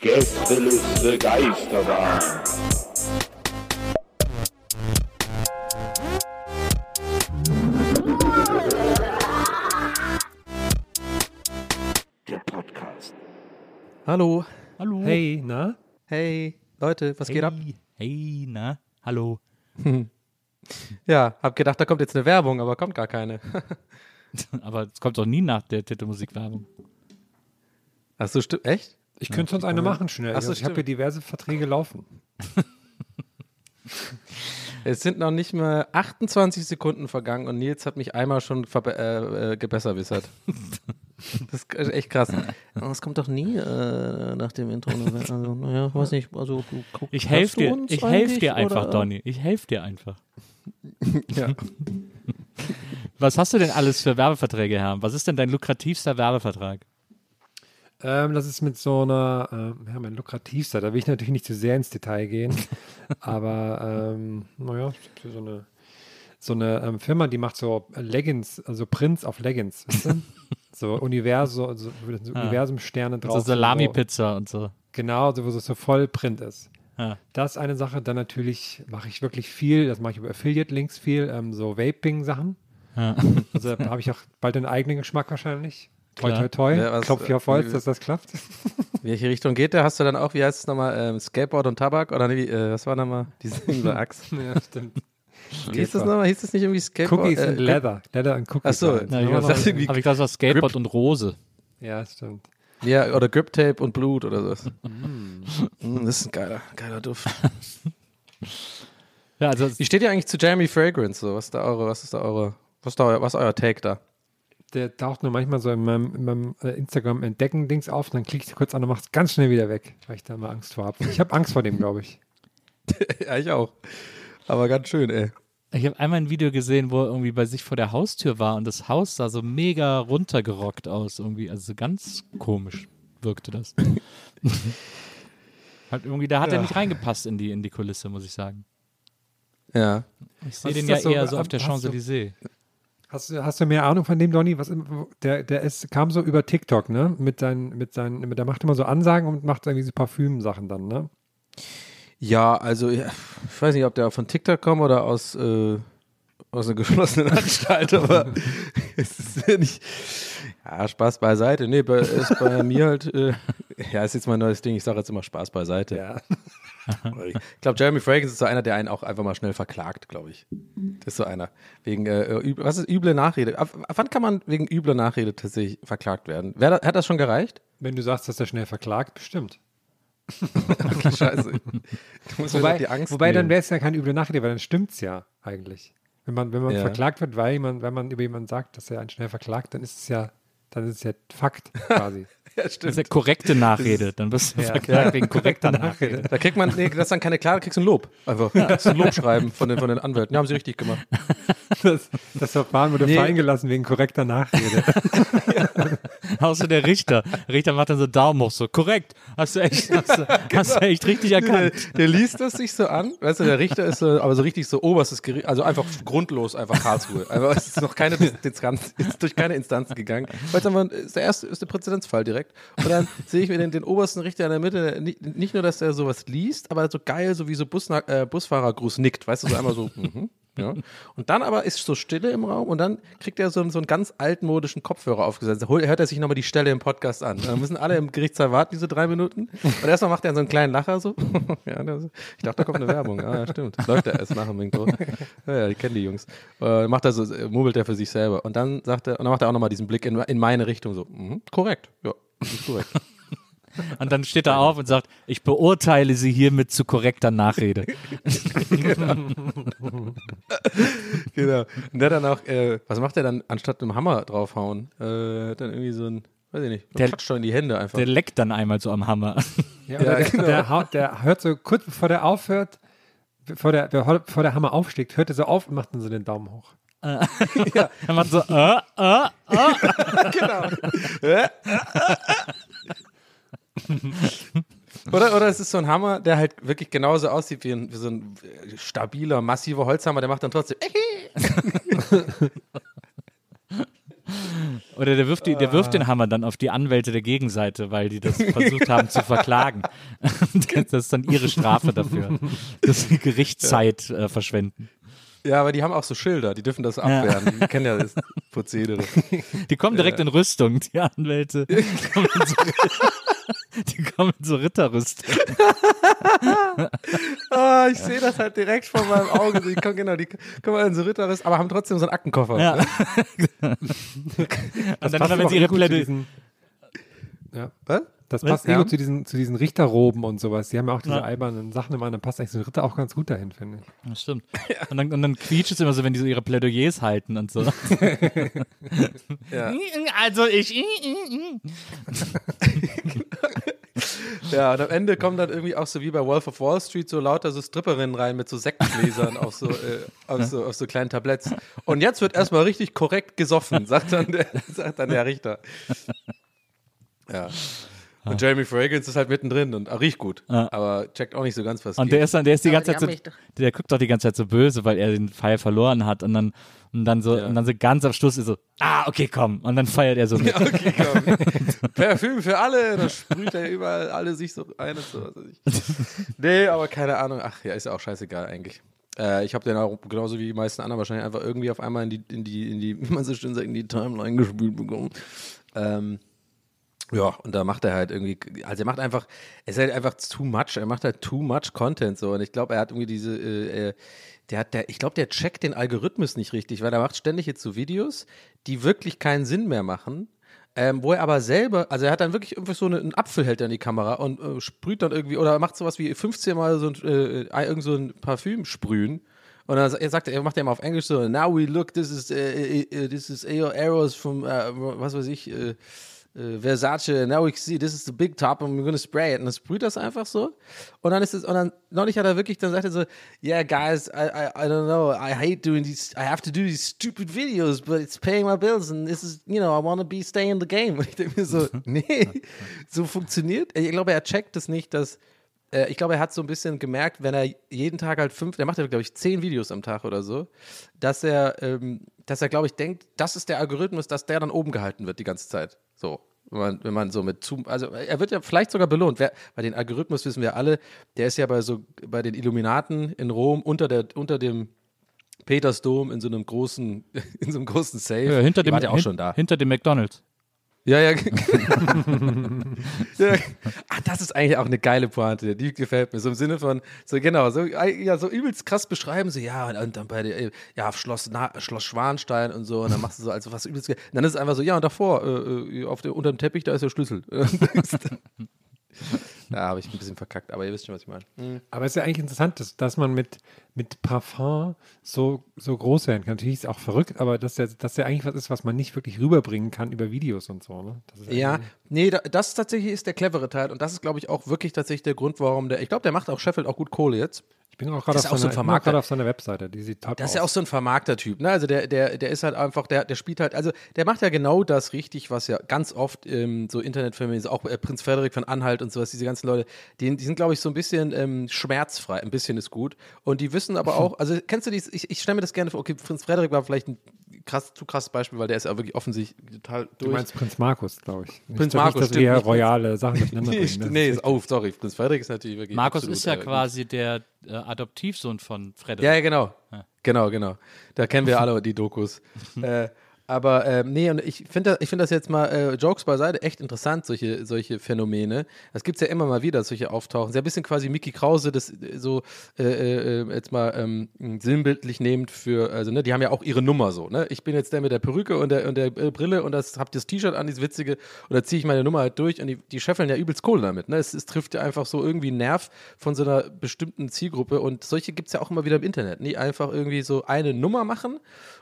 Gästeliste Geisterbahn. Der Podcast. Hallo. Hallo. Hey, na? Hey, Leute, was hey. geht ab? Hey, na? Hallo. Ja, hab gedacht, da kommt jetzt eine Werbung, aber kommt gar keine. Aber es kommt doch nie nach der Titelmusikwerbung. Achso, stimmt. Echt? Ich könnte sonst eine machen schnell. Ach so, Also ich habe hier diverse Verträge laufen. Es sind noch nicht mal 28 Sekunden vergangen und Nils hat mich einmal schon äh, äh, gebesserwissert. Das ist echt krass. Aber Es kommt doch nie äh, nach dem Intro. Also, naja, weiß nicht. Also, guck- Ich helfe dir. Ich helfe eigentlich, dir einfach, oder? Donny. Ich helfe dir einfach. Ja. Was hast du denn alles für Werbeverträge, Herr? Was ist denn dein lukrativster Werbevertrag? Ähm, das ist mit so einer, ähm, ja, mein lukrativster, da will ich natürlich nicht zu sehr ins Detail gehen, aber ähm, naja, es gibt hier so eine, so eine ähm, Firma, die macht so Leggings, also Prints auf Leggings, weißt du? so Universum, so, so Ah. Universum-Sterne drauf. So so- Salami-Pizza und so. Genau, so, wo es so voll Print ist. Ja. Das ist eine Sache. Dann natürlich mache ich wirklich viel, das mache ich über Affiliate-Links viel, ähm, so Vaping-Sachen. Ja. Also da habe ich auch bald einen eigenen Geschmack wahrscheinlich. Toi, Klar. toi, toi. Ja, was- Klopf hier auf Holz, wie- dass das klappt. Welche Richtung geht der? Hast du dann auch, wie heißt es nochmal, ähm, Skateboard und Tabak? Oder nee, äh, was war nochmal? Diese Axt. ja, stimmt. Hieß das nochmal? Hieß das nicht irgendwie Skateboard? Cookies äh, and Leather. Leather and Cookies. Ach so, halt. Ja, ich ich dachte ich das war Skateboard und Rose. Ja, stimmt. Ja, oder Grip Tape und Blut oder sowas. Mm, das ist ein geiler, geiler Duft. Ja, also Wie steht ihr eigentlich zu Jeremy Fragrance? So? Was ist da eure, was ist da eure, was ist da euer, was ist euer Take da? Der taucht nur manchmal so in meinem, in meinem äh, Instagram-Entdecken-Dings auf und dann klicke ich kurz an und mache es ganz schnell wieder weg, weil ich da mal Angst vor habe. Ich habe Angst vor dem, glaube ich. ja, ich auch. Aber ganz schön, ey. Ich habe einmal ein Video gesehen, wo er irgendwie bei sich vor der Haustür war und das Haus sah so mega runtergerockt aus irgendwie. Also so ganz komisch wirkte das. halt irgendwie, da hat er Ja. nicht reingepasst in die, in die Kulisse, muss ich sagen. Ja. Ich sehe den ja so? eher so auf der Champs-Élysées. Hast, du- hast du mehr Ahnung von dem, Donny? Was, der, der ist, kam so über TikTok, ne? Mit seinen, mit seinen, mit, der macht immer so Ansagen und macht irgendwie so Parfüm-Sachen dann, ne? Ja, also ich weiß nicht, ob der von TikTok kommt oder aus, äh, aus einer geschlossenen Anstalt, aber es ist ja nicht. Ja, Spaß beiseite. Nee, bei, ist bei mir halt, äh, ja, ist jetzt mein neues Ding. Ich sage jetzt immer Spaß beiseite. Ja. Ich glaube, Jeremy Fragrance ist so einer, der einen auch einfach mal schnell verklagt, glaube ich. Das ist so einer. Wegen, äh, üb- was ist üble Nachrede? Ab, ab wann kann man wegen übler Nachrede tatsächlich verklagt werden? Wer, hat das schon gereicht? Wenn du sagst, dass er schnell verklagt, bestimmt. Scheiße. Du musst Wobei, Angst wobei dann wäre es ja keine üble Nachrede, weil dann stimmt's ja eigentlich. Wenn man, wenn man Ja. verklagt wird, weil man, wenn man über jemanden sagt, dass er einen schnell verklagt, dann ist es ja, dann ist es ja Fakt quasi. Ja, Das stimmt. ist ja korrekte Nachrede. Dann wirst du Ja. verklagt wegen korrekter Nachrede. Da kriegt man, nee, das ist dann keine klare, kriegst du ein Lob. Einfach. Das ist ein Lobschreiben von den, von den Anwälten. Ja, haben sie richtig gemacht. Das, das Verfahren wurde Nee. fallen gelassen wegen korrekter Nachrede. Außer der Richter. Der Richter macht dann so Daumen hoch, so korrekt. Hast du echt, hast du, hast du echt richtig Der, erkannt. der liest das sich so an, weißt du, der Richter ist so, aber so richtig so oberstes Gericht, also einfach grundlos, einfach Karlsruhe. Aber es ist noch keine Distanz, ist durch keine Instanzen gegangen. Weil es einfach ist der erste, ist der Präzedenzfall direkt. Und dann sehe ich mir den, den obersten Richter in der Mitte, nicht, nicht nur, dass er sowas liest, aber so geil, so wie so Busna äh, Busfahrergruß nickt, weißt du, so einmal so, mhm, Ja. Und dann aber ist so Stille im Raum und dann kriegt er so, einen- so einen ganz altmodischen Kopfhörer aufgesetzt. Da hol- hört er sich nochmal die Stelle im Podcast an. Dann müssen alle im Gerichtssaal warten, diese drei Minuten. Und erstmal macht er so einen kleinen Lacher so. ja, das, ich dachte, da kommt eine Werbung. Ah, ja, stimmt. Läuft er erst nach dem. Ja, ja, ich kenne die Jungs. Äh, macht er so, äh, murmelt er für sich selber. Und dann sagt er, und dann macht er auch nochmal diesen Blick in, in meine Richtung so. Mhm, korrekt. Ja, ist korrekt. Und dann steht er auf und sagt, ich beurteile sie hiermit zu korrekter Nachrede. genau. Und der dann auch, äh, was macht er dann, anstatt einem Hammer draufhauen? Äh, dann irgendwie so ein, weiß ich nicht, Der- klatscht schon in die Hände einfach. Der leckt dann einmal so am Hammer. Ja, oder der, genau. der, der hört so kurz bevor der aufhört, bevor der, bevor der Hammer aufschlägt, hört er so auf und macht dann so den Daumen hoch. Er macht so, äh, äh, Oder, oder es ist so ein Hammer, der halt wirklich genauso aussieht wie, ein, wie so ein äh, stabiler, massiver Holzhammer, der macht dann trotzdem. Oder der wirft, die, der wirft den Hammer dann auf die Anwälte der Gegenseite, weil die das versucht haben zu verklagen. Das ist dann ihre Strafe dafür, dass sie Gerichtszeit äh, verschwenden. Ja, aber die haben auch so Schilder, die dürfen das abwehren. Die kennen ja das Prozedere. Die kommen direkt in Rüstung, die Anwälte. Die kommen in so, die kommen in so Ritterrüstung. Ah, ich sehe das halt direkt vor meinem Auge. Die kommen, genau, die kommen in so Ritterriss, aber haben trotzdem so einen Aktenkoffer. Ja. Und dann, aber sie ihre Plädoyer. Ja. Was? Das passt Ja. gut zu diesen, zu diesen Richterroben und sowas. Die haben ja auch diese Ja. albernen Sachen immer, dann passt eigentlich so ein Ritter auch ganz gut dahin, finde ich. Das stimmt. Und dann, und dann quietscht es immer so, wenn die so ihre Plädoyers halten und so. Ja. Also ich. Ja, und am Ende kommen dann irgendwie auch so wie bei Wolf of Wall Street so lauter so Stripperinnen rein mit so Sektgläsern auf so, äh, auf so, auf so kleinen Tabletts. Und jetzt wird erstmal richtig korrekt gesoffen, sagt dann der, sagt dann der Richter. Ja. Und Jeremy Fragrance ist halt mittendrin und auch riecht gut, aber checkt auch nicht so ganz, was Und geht. der ist dann, der ist die Aber ganze die Zeit so, der guckt doch die ganze Zeit so böse, weil er den Pfeil verloren hat und dann, und dann so, und dann so ganz am Schluss ist so, ah, okay, komm. Und dann feiert er so mit. Ja, okay, komm. Parfüm für alle, da sprüht er überall alle sich so ein und so. was weiß ich. Nee, aber keine Ahnung. Ach ja, ist ja auch scheißegal eigentlich. Äh, ich habe den auch genauso wie die meisten anderen wahrscheinlich einfach irgendwie auf einmal in die, in die, in die, wie man so schön sagt, in die Timeline gespült bekommen. Ähm, ja, und da macht er halt irgendwie, also er macht einfach, es ist halt einfach too much, er macht halt too much Content so. Und ich glaube, er hat irgendwie diese, äh, äh, der hat, der, ich glaube, der checkt den Algorithmus nicht richtig, weil er macht ständig jetzt so Videos, die wirklich keinen Sinn mehr machen, ähm, wo er aber selber, also er hat dann wirklich irgendwie so eine, einen Apfel hält er in die Kamera und äh, sprüht dann irgendwie, oder macht sowas wie 15 Mal so ein, äh, äh, irgend so ein Parfüm sprühen. Und dann er sagt er, er macht ja immer auf Englisch so, now we look, this is, äh, äh, this is arrows from, äh, was weiß ich, Versace, now we see, this is the big top and we're gonna spray it. Und dann sprüht das einfach so. Und dann ist es, und dann, neulich hat er wirklich, dann sagt er so, yeah, guys, I, I, I don't know, I hate doing these, I have to do these stupid videos, but it's paying my bills and this is, you know, I want to be, stay in the game. Und ich denke mir so, nee, so funktioniert. Ich glaube, er checkt es nicht, dass, äh, ich glaube, er hat so ein bisschen gemerkt, wenn er jeden Tag halt fünf, der macht ja, glaube ich, zehn Videos am Tag oder so, dass er, ähm, dass er, glaube ich, denkt, das ist der Algorithmus, dass der dann oben gehalten wird die ganze Zeit. So. Wenn man, wenn man so mit Zoom, also er wird ja vielleicht sogar belohnt. Wer, bei den Algorithmus wissen wir alle, der ist ja bei so bei den Illuminaten in Rom unter der unter dem Petersdom in so einem großen in so einem großen Safe. Ja, hinter dem, war ja auch hin- schon da. Hinter dem McDonalds. Ja, ja. ja. Ach, das ist eigentlich auch eine geile Pointe. Die gefällt mir. So im Sinne von, so genau, so, ja, so übelst krass beschreiben, so, ja, und, dann bei der, ja, auf Schloss, Na, Schloss Schwanstein und so, und dann machst du so, also was übelst, und dann ist es einfach so, ja, und davor, äh, äh, auf dem, unter dem Teppich, da ist der Schlüssel. da habe ich ein bisschen verkackt, aber ihr wisst schon, was ich meine. Aber es ist ja eigentlich interessant, dass, dass man mit, mit Parfum so, so groß werden kann. Natürlich ist es auch verrückt, aber dass ja, dass ja eigentlich was ist, was man nicht wirklich rüberbringen kann über Videos und so. Ne? Das ist Ja, nee, da, das tatsächlich ist der clevere Teil und das ist, glaube ich, auch wirklich tatsächlich der Grund, warum der, ich glaube, der macht auch Sheffield auch gut Kohle jetzt. Ich bin auch gerade Das auf, ist auch so ich auf seiner Webseite. Die sieht top Das ist ja auch so ein Vermarkter-Typ, ne? Also der, der, der ist halt einfach, der, der spielt halt, also der macht ja genau das richtig, was ja ganz oft ähm, so Internetfilme, so auch äh, Prinz Frederik von Anhalt und sowas, diese ganzen Leute, die, die sind, glaube ich, so ein bisschen ähm, schmerzfrei, ein bisschen ist gut. Und die wissen aber auch, also kennst du die, ich, ich stelle mir das gerne vor, okay, Prinz Frederik war vielleicht ein krass, zu krasses Beispiel, weil der ist ja wirklich offensichtlich total Du durch. meinst Prinz Markus, glaube ich. Prinz dass- Markus, nicht, dass stimmt, wir royale Sachen durcheinander nee, bringen. nee, ist ist, oh, sorry, Prinz Frederik ist natürlich wirklich Markus absolut, ist ja äh, quasi der äh, Adoptivsohn von Frederik. Ja, ja, genau. Genau, genau. Da kennen wir alle die Dokus. äh, aber ähm, nee, und ich finde ich find das jetzt mal, äh, Jokes beiseite, echt interessant, solche, solche Phänomene. Das gibt es ja immer mal wieder, solche Auftauchen. Sehr ein bisschen quasi Mickey Krause, das äh, so äh, äh, jetzt mal ähm, sinnbildlich nehmend für, also ne, die haben ja auch ihre Nummer so, ne? Ich bin jetzt der mit der Perücke und der, und der äh, Brille und das hab das T-Shirt an, dieses witzige, und da ziehe ich meine Nummer halt durch und die, die scheffeln ja übelst Kohle damit, ne? Es, es trifft ja einfach so irgendwie einen Nerv von so einer bestimmten Zielgruppe und solche gibt es ja auch immer wieder im Internet. Nee, einfach irgendwie so eine Nummer machen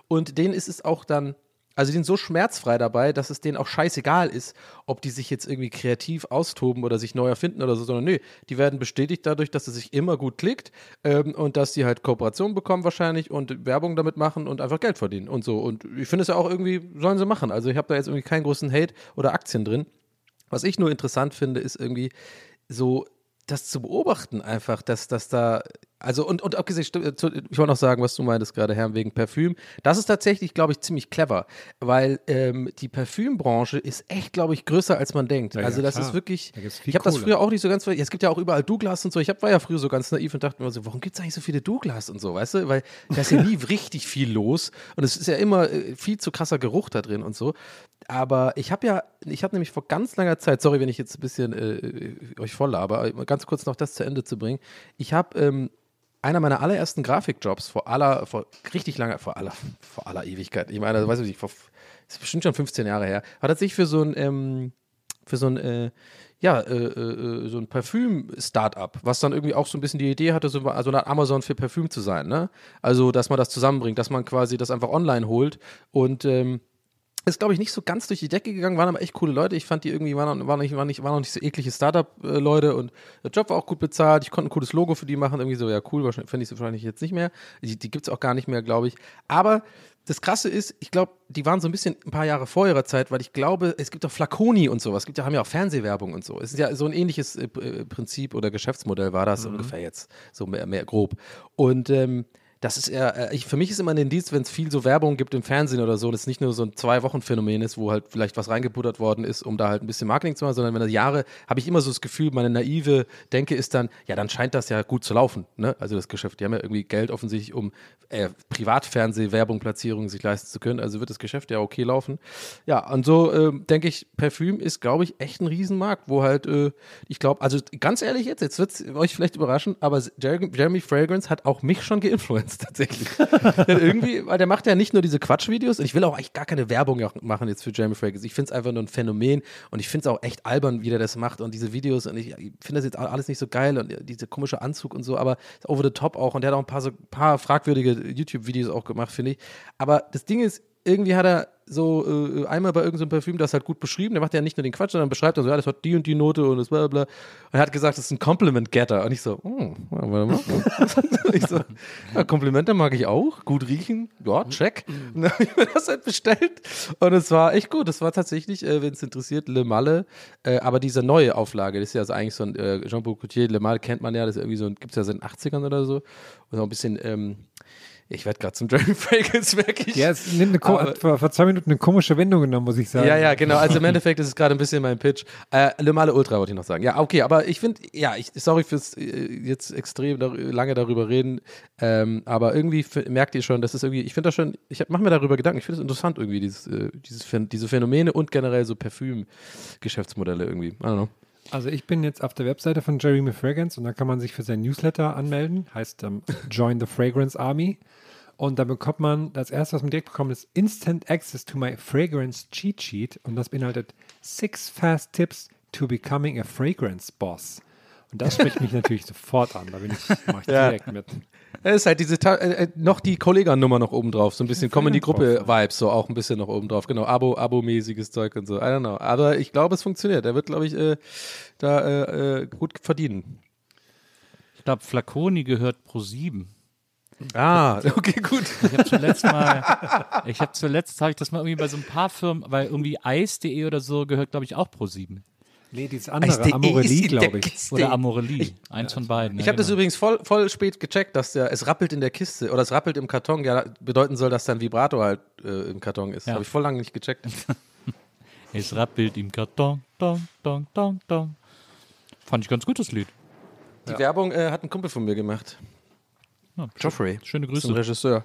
und denen ist es auch dann also die sind so schmerzfrei dabei, dass es denen auch scheißegal ist, ob die sich jetzt irgendwie kreativ austoben oder sich neu erfinden oder so, sondern nö, die werden bestätigt dadurch, dass es sich immer gut klickt ähm, und dass die halt Kooperation bekommen wahrscheinlich und Werbung damit machen und einfach Geld verdienen und so. Und ich finde es ja auch irgendwie, sollen sie machen. Also ich habe da jetzt irgendwie keinen großen Hate oder Aktien drin. Was ich nur interessant finde, ist irgendwie so das zu beobachten einfach, dass, dass da, also und, und abgesehen, zu- ich wollte noch sagen, was du meintest gerade, Herr, wegen Parfüm. Das ist tatsächlich, glaube ich, ziemlich clever, weil ähm, die Parfümbranche ist echt, glaube ich, größer als man denkt. Ja, also das klar. ist wirklich, Da ich habe das früher auch nicht so ganz, ja, es gibt ja auch überall Douglas und so, ich hab, war ja früher so ganz naiv und dachte mir so, warum gibt es eigentlich so viele Douglas und so, weißt du, weil da ist ja nie richtig viel los und es ist ja immer äh, viel zu krasser Geruch da drin und so. Aber ich habe ja, ich habe nämlich vor ganz langer Zeit, sorry, wenn ich jetzt ein bisschen äh, euch voll laber, aber ganz kurz noch das zu Ende zu bringen. Ich habe ähm, einer meiner allerersten Grafikjobs vor aller, vor richtig langer, vor aller, vor aller Ewigkeit, ich meine, weiß ich nicht, vor, ist bestimmt schon 15 Jahre her, war tatsächlich für so ein, ähm, für so ein, äh, ja, äh, äh, so ein Parfüm-Startup, was dann irgendwie auch so ein bisschen die Idee hatte, so also eine Amazon für Parfüm zu sein, ne? Also, dass man das zusammenbringt, dass man quasi das einfach online holt und ähm, ist, glaube ich, nicht so ganz durch die Decke gegangen, waren aber echt coole Leute. Ich fand die irgendwie, waren, noch- waren, nicht, waren, nicht, waren noch nicht so eklige Startup-Leute und der Job war auch gut bezahlt. Ich konnte ein cooles Logo für die machen. Irgendwie so, ja, cool, wahrscheinlich fände ich sie wahrscheinlich jetzt nicht mehr. Die, die gibt es auch gar nicht mehr, glaube ich. Aber das Krasse ist, ich glaube, die waren so ein bisschen ein paar Jahre vor ihrer Zeit, weil ich glaube, es gibt auch Flaconi und sowas. Es gibt ja, haben ja auch Fernsehwerbung und so. Es ist ja so ein ähnliches äh, äh, Prinzip oder Geschäftsmodell war das ungefähr jetzt, so mehr, mehr grob. Und ähm, das ist eher, äh, ich, für mich ist immer ein Indiz, wenn es viel so Werbung gibt im Fernsehen oder so, dass es nicht nur so ein Zwei-Wochen-Phänomen ist, wo halt vielleicht was reingebuttert worden ist, um da halt ein bisschen Marketing zu machen, sondern wenn das Jahre, habe ich immer so das Gefühl, meine naive Denke ist dann, ja, dann scheint das ja gut zu laufen, ne? Also das Geschäft, die haben ja irgendwie Geld offensichtlich, um äh, Privatfernseh-Werbung, Platzierung sich leisten zu können, also wird das Geschäft ja okay laufen. Ja, und so ähm, denke ich, Parfüm ist, glaube ich, echt ein Riesenmarkt, wo halt, äh, ich glaube, also ganz ehrlich jetzt, jetzt wird es euch vielleicht überraschen, aber Jeremy, Jeremy Fragrance hat auch mich schon geinfluenced tatsächlich. Denn irgendwie, weil der macht ja nicht nur diese Quatschvideos und ich will auch eigentlich gar keine Werbung machen jetzt für Jeremy Fragrance. Ich finde es einfach nur ein Phänomen und ich finde es auch echt albern, wie der das macht und diese Videos und ich, ich finde das jetzt alles nicht so geil und dieser komische Anzug und so, aber over the top auch und der hat auch ein paar so paar fragwürdige YouTube-Videos auch gemacht, finde ich. Aber das Ding ist, irgendwie hat er so äh, einmal bei irgendeinem Parfüm das halt gut beschrieben. Der macht ja nicht nur den Quatsch, sondern beschreibt dann so, ja, das hat die und die Note und das bla bla. Und er hat gesagt, das ist ein Compliment-Getter. Und ich so, hm, warte mal. ich so, ja, Komplimente mag ich auch. Gut riechen, ja, check. Und dann habe ich mir das halt bestellt. Und es war echt gut. Das war tatsächlich, äh, wenn es interessiert, Le Malle. Äh, aber diese neue Auflage, das ist ja also eigentlich so ein äh, Jean-Paul Coutier, Le Malle kennt man ja, das ist irgendwie so, gibt es ja seit den 80ern oder so. Und auch ein bisschen, ähm, ich werde gerade zum Jeremy Fragrance wirklich. Ja, es nimmt eine vor, vor zwei Minuten eine komische Wendung genommen, muss ich sagen. Ja, ja, genau. Also im Endeffekt ist es gerade ein bisschen mein Pitch. Äh, Le Male Ultra wollte ich noch sagen. Ja, okay, aber ich finde, ja, ich, sorry fürs äh, jetzt extrem dar lange darüber reden, ähm, aber irgendwie merkt ihr schon, das ist irgendwie, ich finde das schon, ich mache mir darüber Gedanken, ich finde es interessant irgendwie, dieses, äh, dieses, Phän- diese Phänomene und generell so Parfüm-Geschäftsmodelle irgendwie. I don't know. Also ich bin jetzt auf der Webseite von Jeremy Fragrance und da kann man sich für sein Newsletter anmelden, heißt ähm, Join the Fragrance Army. Und da bekommt man, das erste, was man direkt bekommt, ist Instant Access to my Fragrance Cheat Sheet. Und das beinhaltet Six Fast Tips to Becoming a Fragrance Boss. Und das spricht mich natürlich sofort an. Da bin ich, mach ich Ja. direkt mit. Es ist halt diese, Ta- äh, äh, noch die Kollegan-Nummer noch oben drauf, so ein bisschen kommen die Gruppe-Vibes, so auch ein bisschen noch oben drauf, genau, Abo, Abo-mäßiges Zeug und so, I don't know. Aber ich glaube, es funktioniert. Er wird, glaube ich, äh, da äh, äh, gut verdienen. Ich glaube, Flaconi gehört pro 7. Ah, okay, gut. Ich habe zuletzt mal, ich habe zuletzt, habe ich das mal irgendwie bei so ein paar Firmen, weil irgendwie Eis.de oder so gehört, glaube ich, auch pro 7. Nee, dieses andere, Eis.de ist Amorelie, glaube ich. Kiste. Oder Amorelie. Eins von beiden. Ich ja, habe das genau. übrigens voll, voll spät gecheckt, dass der, es rappelt in der Kiste oder es rappelt im Karton, ja, bedeuten soll, dass da ein Vibrator halt äh, im Karton ist. Ja. Habe ich voll lange nicht gecheckt. Es rappelt im Karton. Dong, dong, dong, dong. Fand ich ganz gut, das Lied. Die Werbung äh, hat ein Kumpel von mir gemacht. Joffrey. Schöne Ist ein Grüße. Regisseur.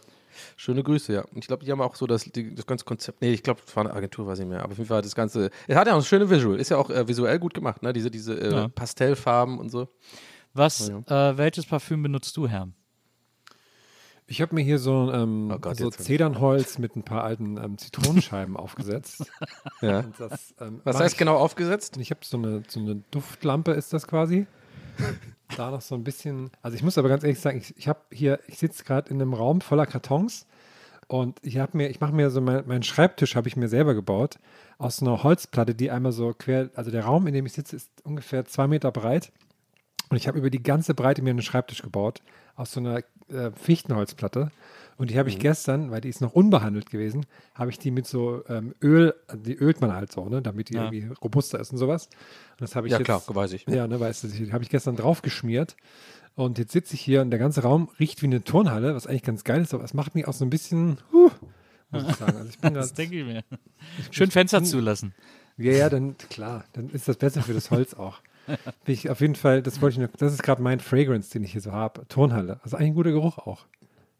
Schöne Grüße, ja. Und ich glaube, die haben auch so das, die, das ganze Konzept. Nee, ich glaube, es war eine Agentur, weiß ich nicht mehr. Aber auf jeden Fall das Ganze. Es hat ja auch eine schöne Visual. Ist ja auch äh, visuell gut gemacht, ne? Diese, diese äh, Ja. Pastellfarben und so. Was, äh, welches Parfüm benutzt du, Herr? Ich habe mir hier so, ähm, Oh Gott, so Zedernholz mit ein paar alten ähm, Zitronenscheiben aufgesetzt. Ja. Das, ähm, Was heißt ich, genau aufgesetzt? Ich habe so eine, so eine Duftlampe, ist das quasi. da noch so ein bisschen. Also ich muss aber ganz ehrlich sagen, ich, ich habe hier, ich sitze gerade in einem Raum voller Kartons und ich habe mir, ich mache mir so mein, meinen Schreibtisch habe ich mir selber gebaut aus einer Holzplatte, die einmal so quer, also der Raum, in dem ich sitze, ist ungefähr zwei Meter breit und ich habe über die ganze Breite mir einen Schreibtisch gebaut aus so einer äh, Fichtenholzplatte. Und die habe ich gestern, weil die ist noch unbehandelt gewesen, habe ich die mit so ähm, Öl, die ölt man halt so, ne, damit die Ja. irgendwie robuster ist und sowas. Und das habe ich Ja, jetzt, klar, weiß ich. Ja, ne, weißt du, die habe ich gestern drauf geschmiert. Und jetzt sitze ich hier und der ganze Raum riecht wie eine Turnhalle, was eigentlich ganz geil ist, aber es macht mich auch so ein bisschen, huh, muss ich sagen. Also ich bin Das denke ich mir. Schön Fenster zulassen. ja, ja, dann klar, dann ist das besser für das Holz auch. Bin ich auf jeden Fall, das wollte ich noch, das ist gerade mein Fragrance, den ich hier so habe. Turnhalle. Also eigentlich ein guter Geruch auch.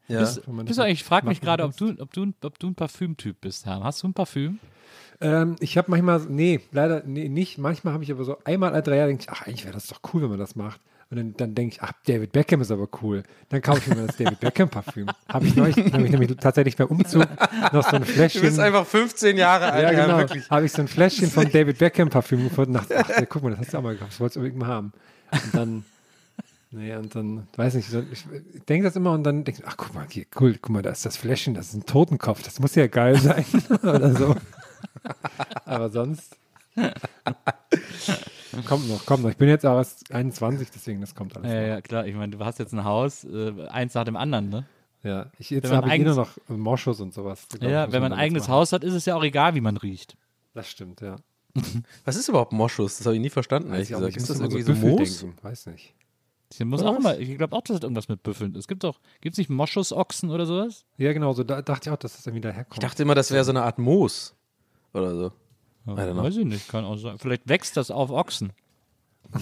Ja. Bist, bist du eigentlich, ich frage mich gerade, ob du, ob, du, ein- ob du ein Parfümtyp bist, Herr. Hast du ein Parfüm? Ähm, ich habe manchmal, nee, leider nee, nicht. Manchmal habe ich aber so einmal alle drei Jahre denke ich, ach, eigentlich wäre das doch cool, wenn man das macht. Und dann, dann denke ich, ach, David Beckham ist aber cool. Dann kaufe ich mir das David Beckham Parfüm. Habe ich neulich, habe ich nämlich tatsächlich beim Umzug noch so ein Fläschchen. Du bist einfach 15 Jahre alt, ja, ja, genau. wirklich. Habe ich so ein Fläschchen von David Beckham Parfüm gefunden und dachte, ach, guck mal, das hast du auch mal gekauft, das wolltest du unbedingt mal haben. Und dann, nee, und dann, weiß nicht, so, ich, denke das immer und dann denke ich, ach, guck mal, hier, cool, guck mal, da ist das Fläschchen, das ist ein Totenkopf, das muss ja geil sein. Oder so. Aber sonst. kommt noch, kommt noch. Ich bin jetzt auch erst 21, deswegen das kommt alles. Ja, noch. ja, klar. Ich meine, du hast jetzt ein Haus, äh, eins nach dem anderen, ne? Ja, ich, jetzt habe ich eh nur noch Moschus und sowas. glaub Ja, wenn man ein eigenes. Haus hat, ist es ja auch egal, wie man riecht. Das stimmt, ja. Was ist überhaupt Moschus? Das habe ich nie verstanden, ehrlich gesagt. Ist das irgendwie so Moos? denken. Weiß nicht. Ich muss auch immer, ich glaube auch, dass das irgendwas mit Büffeln ist. Es gibt doch, gibt es nicht Moschusochsen oder sowas? Ja, genau, so da dachte ich auch, dass das irgendwie daherkommt. Ich dachte immer, das wäre so eine Art Moos. Oder so. I don't know. Weiß ich nicht, kann auch sein. Vielleicht wächst das auf Ochsen.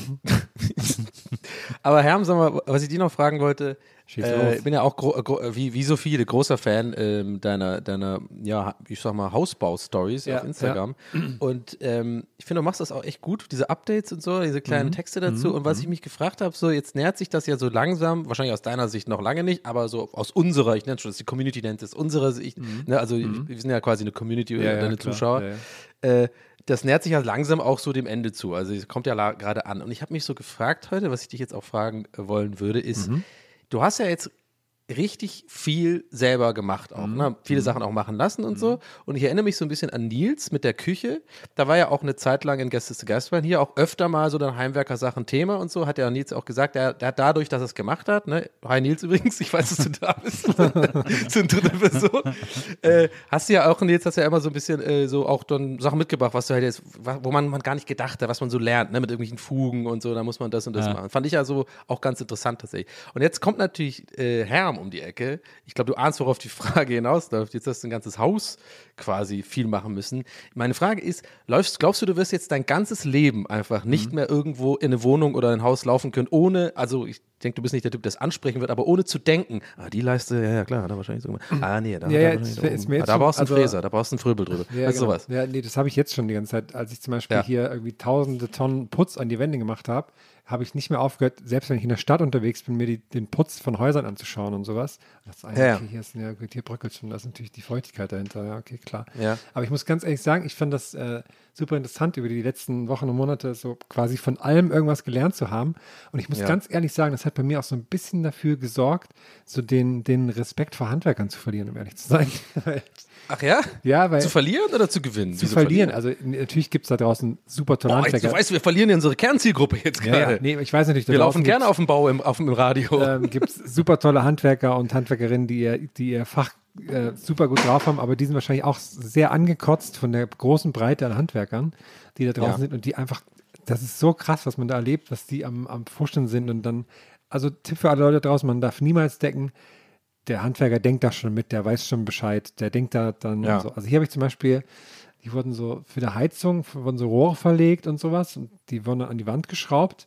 Aber Herm, sag mal, was ich dir noch fragen wollte, äh, ich bin ja auch gro gro wie, wie so viele großer Fan ähm, deiner, deiner, ja, ich sag mal, Hausbau-Stories Ja, auf Instagram. Und ähm, ich finde, du machst das auch echt gut, diese Updates und so, diese Mhm. kleinen Texte dazu. Und was ich mich gefragt habe, so jetzt nähert sich das ja so langsam, wahrscheinlich aus deiner Sicht noch lange nicht, aber so aus unserer, ich nenne es schon, die Community nennt es, unserer Sicht, ne, also wir sind ja quasi eine Community, Mhm. Ja, ja, deine klar. Zuschauer. Ja, ja. Äh, das nähert sich ja langsam auch so dem Ende zu. Also es kommt ja gerade an. Und ich habe mich so gefragt heute, was ich dich jetzt auch fragen äh, wollen würde, ist, Mhm. Du hast ja jetzt richtig viel selber gemacht auch, Mhm. ne? viele Sachen auch machen lassen und so. Und ich erinnere mich so ein bisschen an Nils mit der Küche. Da war ja auch eine Zeit lang in Gäste zu Gast waren hier auch öfter mal so dann Heimwerker-Sachen Thema und so. Hat ja Nils auch gesagt, der, der hat dadurch, dass er es gemacht hat, ne? Hi Nils übrigens, ich weiß, dass du da bist. so eine dritte Person. äh, hast du ja auch, Nils, hast ja immer so ein bisschen äh, so auch dann Sachen mitgebracht, was du halt jetzt, wo man, man gar nicht gedacht hat, was man so lernt, ne? mit irgendwelchen Fugen und so, da muss man das und das Ja. machen. Fand ich ja so auch ganz interessant tatsächlich. Und jetzt kommt natürlich äh, Herm um die Ecke. Ich glaube, du ahnst, worauf die Frage hinausläuft. Jetzt hast du ein ganzes Haus quasi viel machen müssen. Meine Frage ist, läufst, glaubst du, du wirst jetzt dein ganzes Leben einfach nicht Mhm. mehr irgendwo in eine Wohnung oder ein Haus laufen können, ohne, also ich denke, du bist nicht der Typ, der das ansprechen wird, aber ohne zu denken, ah, die Leiste, ja, ja, klar, da wahrscheinlich so. Ah, nee, da, Ja, da, ja, ist mir ah, da brauchst du einen also- Fräser, da brauchst du einen Fröbel drüber. Ja, also genau. sowas. Ja, nee, das habe ich jetzt schon die ganze Zeit. Als ich zum Beispiel Ja. hier irgendwie tausende Tonnen Putz an die Wände gemacht habe, habe ich nicht mehr aufgehört, selbst wenn ich in der Stadt unterwegs bin, mir die, den Putz von Häusern anzuschauen und sowas. Das ist, Ja, okay, hier, ist, ja, gut, hier bröckelt schon, da ist natürlich die Feuchtigkeit dahinter. Ja, okay, klar. Ja. Aber ich muss ganz ehrlich sagen, ich fand das äh, super interessant, über die letzten Wochen und Monate so quasi von allem irgendwas gelernt zu haben. Und ich muss Ja. ganz ehrlich sagen, das hat bei mir auch so ein bisschen dafür gesorgt, so den, den Respekt vor Handwerkern zu verlieren, um ehrlich zu sein. Ach ja? ja, weil Zu verlieren oder zu gewinnen? zu Wieso verlieren. Also natürlich gibt es da draußen super tolle Boah, Handwerker. du weißt, wir verlieren ja unsere Kernzielgruppe jetzt gerade. ja, nee, ich weiß natürlich, wir laufen gerne auf dem Bau im, auf dem Radio. ähm, gibt super tolle Handwerker und Handwerkerinnen, die ihr, die ihr Fach äh, super gut drauf haben, aber die sind wahrscheinlich auch sehr angekotzt von der großen Breite an Handwerkern, die da draußen Ja. sind und die einfach, das ist so krass, was man da erlebt, was die am, am Fuschen sind und dann, also Tipp für alle Leute draußen, man darf niemals decken, der Handwerker denkt da schon mit, der weiß schon Bescheid, der denkt da dann Ja. so. Also hier habe ich zum Beispiel, die wurden so für die Heizung, wurden so Rohre verlegt und sowas und die wurden an die Wand geschraubt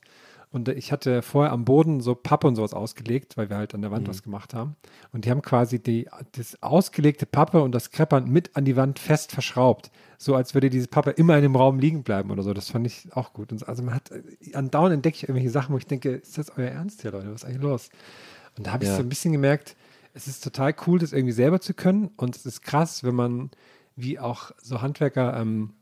Und ich hatte vorher am Boden so Pappe und sowas ausgelegt, weil wir halt an der Mhm. Wand was gemacht haben. Und die haben quasi die, das ausgelegte Pappe und das Kreppern mit an die Wand fest verschraubt. So als würde diese Pappe immer in dem Raum liegen bleiben oder so. Das fand ich auch gut. Und also man hat, andauernd entdecke ich irgendwelche Sachen, wo ich denke, ist das euer Ernst hier, Leute? Was ist eigentlich los? Und da habe ich Ja. so ein bisschen gemerkt, es ist total cool, das irgendwie selber zu können. Und es ist krass, wenn man, wie auch so Handwerker, ähm,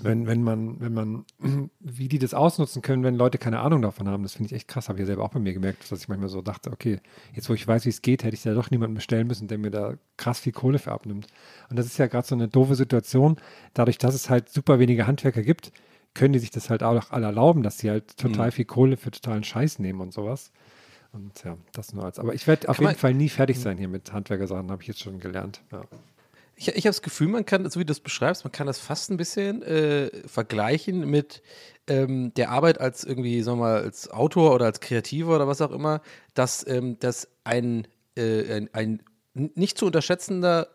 wenn, wenn man, wenn man, wie die das ausnutzen können, wenn Leute keine Ahnung davon haben, das finde ich echt krass. Habe ich ja selber auch bei mir gemerkt, dass ich manchmal so dachte, okay, jetzt wo ich weiß, wie es geht, hätte ich ja doch niemanden bestellen müssen, der mir da krass viel Kohle für abnimmt. Und das ist ja gerade so eine doofe Situation. Dadurch, dass es halt super wenige Handwerker gibt, können die sich das halt auch alle erlauben, dass sie halt total viel Kohle für totalen Scheiß nehmen und sowas. Und ja, das nur als. Aber ich werde auf jeden Fall nie fertig sein hier mit Handwerkersachen, habe ich jetzt schon gelernt. Ja. Ich, ich habe das Gefühl, man kann, so wie du das beschreibst, man kann das fast ein bisschen äh, vergleichen mit ähm, der Arbeit als irgendwie, sagen wir mal, als Autor oder als Kreativer oder was auch immer, dass, ähm, dass ein, äh, ein, ein nicht zu unterschätzender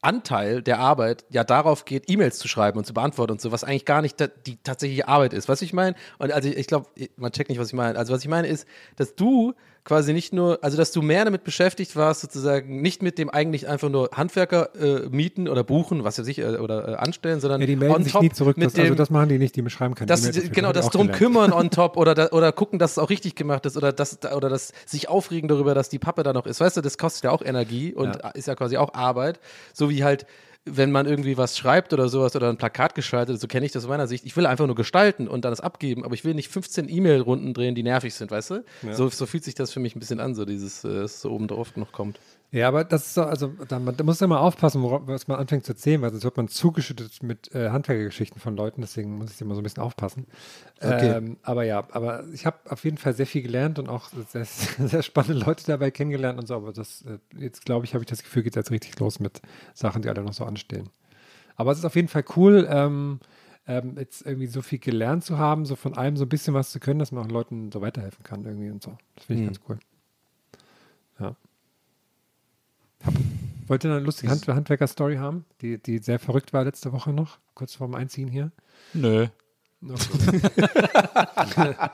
Anteil der Arbeit ja darauf geht, E-Mails zu schreiben und zu beantworten und so, was eigentlich gar nicht die tatsächliche Arbeit ist. Was ich meine, und also ich glaube, man checkt nicht, was ich meine. Also was ich meine ist, dass du quasi nicht nur, also dass du mehr damit beschäftigt warst, sozusagen nicht mit dem eigentlich einfach nur Handwerker äh, mieten oder buchen, was weiß ich, äh, oder äh, anstellen, sondern Ja, die melden on sich top nie zurück. mit Das, dem, also das machen die nicht, die beschreiben keine das, dafür. genau, das drum gelernt. kümmern on top oder, da, oder gucken, dass es auch richtig gemacht ist oder das, oder das sich aufregen darüber, dass die Pappe da noch ist. Weißt du, das kostet ja auch Energie und Ja. ist ja quasi auch Arbeit. So wie halt, wenn man irgendwie was schreibt oder sowas oder ein Plakat gestaltet, so kenne ich das aus meiner Sicht. Ich will einfach nur gestalten und dann das abgeben, aber ich will nicht 15 E-Mail-Runden drehen, die nervig sind, weißt du? So, so fühlt sich das für mich ein bisschen an, so dieses, äh, es so oben drauf noch kommt. Ja, aber das ist so, also da, man, da muss immer aufpassen, worauf, was man anfängt zu erzählen, weil sonst wird man zugeschüttet mit äh, Handwerkergeschichten von Leuten, deswegen muss ich immer so ein bisschen aufpassen. Okay. Ähm, aber ja, aber ich habe auf jeden Fall sehr viel gelernt und auch sehr, sehr spannende Leute dabei kennengelernt und so, aber das, äh, jetzt glaube ich, habe ich das Gefühl, geht jetzt richtig los mit Sachen, die alle noch so anstehen. Aber es ist auf jeden Fall cool, ähm, ähm, jetzt irgendwie so viel gelernt zu haben, so von allem so ein bisschen was zu können, dass man auch Leuten so weiterhelfen kann irgendwie und so. Das finde ich ganz cool. Ja. Hab, wollt ihr eine lustige Hand Handwerker-Story haben, die, die sehr verrückt war letzte Woche noch, kurz vorm Einziehen hier? Nö. Okay.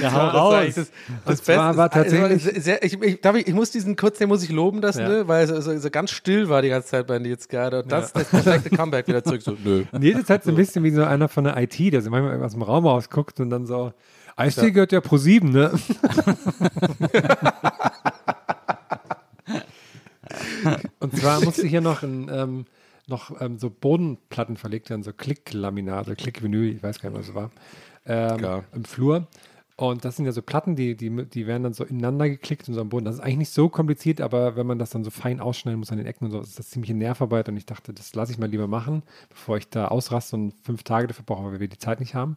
Ja, hau raus. Das, Und zwar war tatsächlich- Also, sehr, ich, ich, darf ich, ich muss diesen kurz, den muss ich loben lassen, Ja. ne? weil es so, so ganz still war die ganze Zeit bei Nils gerade. Und das ist das perfekte Comeback wieder zurück. So, nö. Nils ist halt so ein bisschen wie so einer von der IT, der so manchmal aus dem Raum rausguckt und dann so, IC gehört ja pro 7, ne? und zwar musste hier noch, ein, ähm, noch ähm, so Bodenplatten verlegt werden, so Klicklaminate, Klickvinyl, ich weiß gar nicht, was es war, ähm, Klar. im Flur. Und das sind ja so Platten, die, die, die werden dann so ineinander geklickt in so einem Boden. Das ist eigentlich nicht so kompliziert, aber wenn man das dann so fein ausschneiden muss an den Ecken und so, ist das ziemlich Nervarbeit. Und ich dachte, das lasse ich mal lieber machen, bevor ich da ausraste und fünf Tage dafür brauche, weil wir die Zeit nicht haben.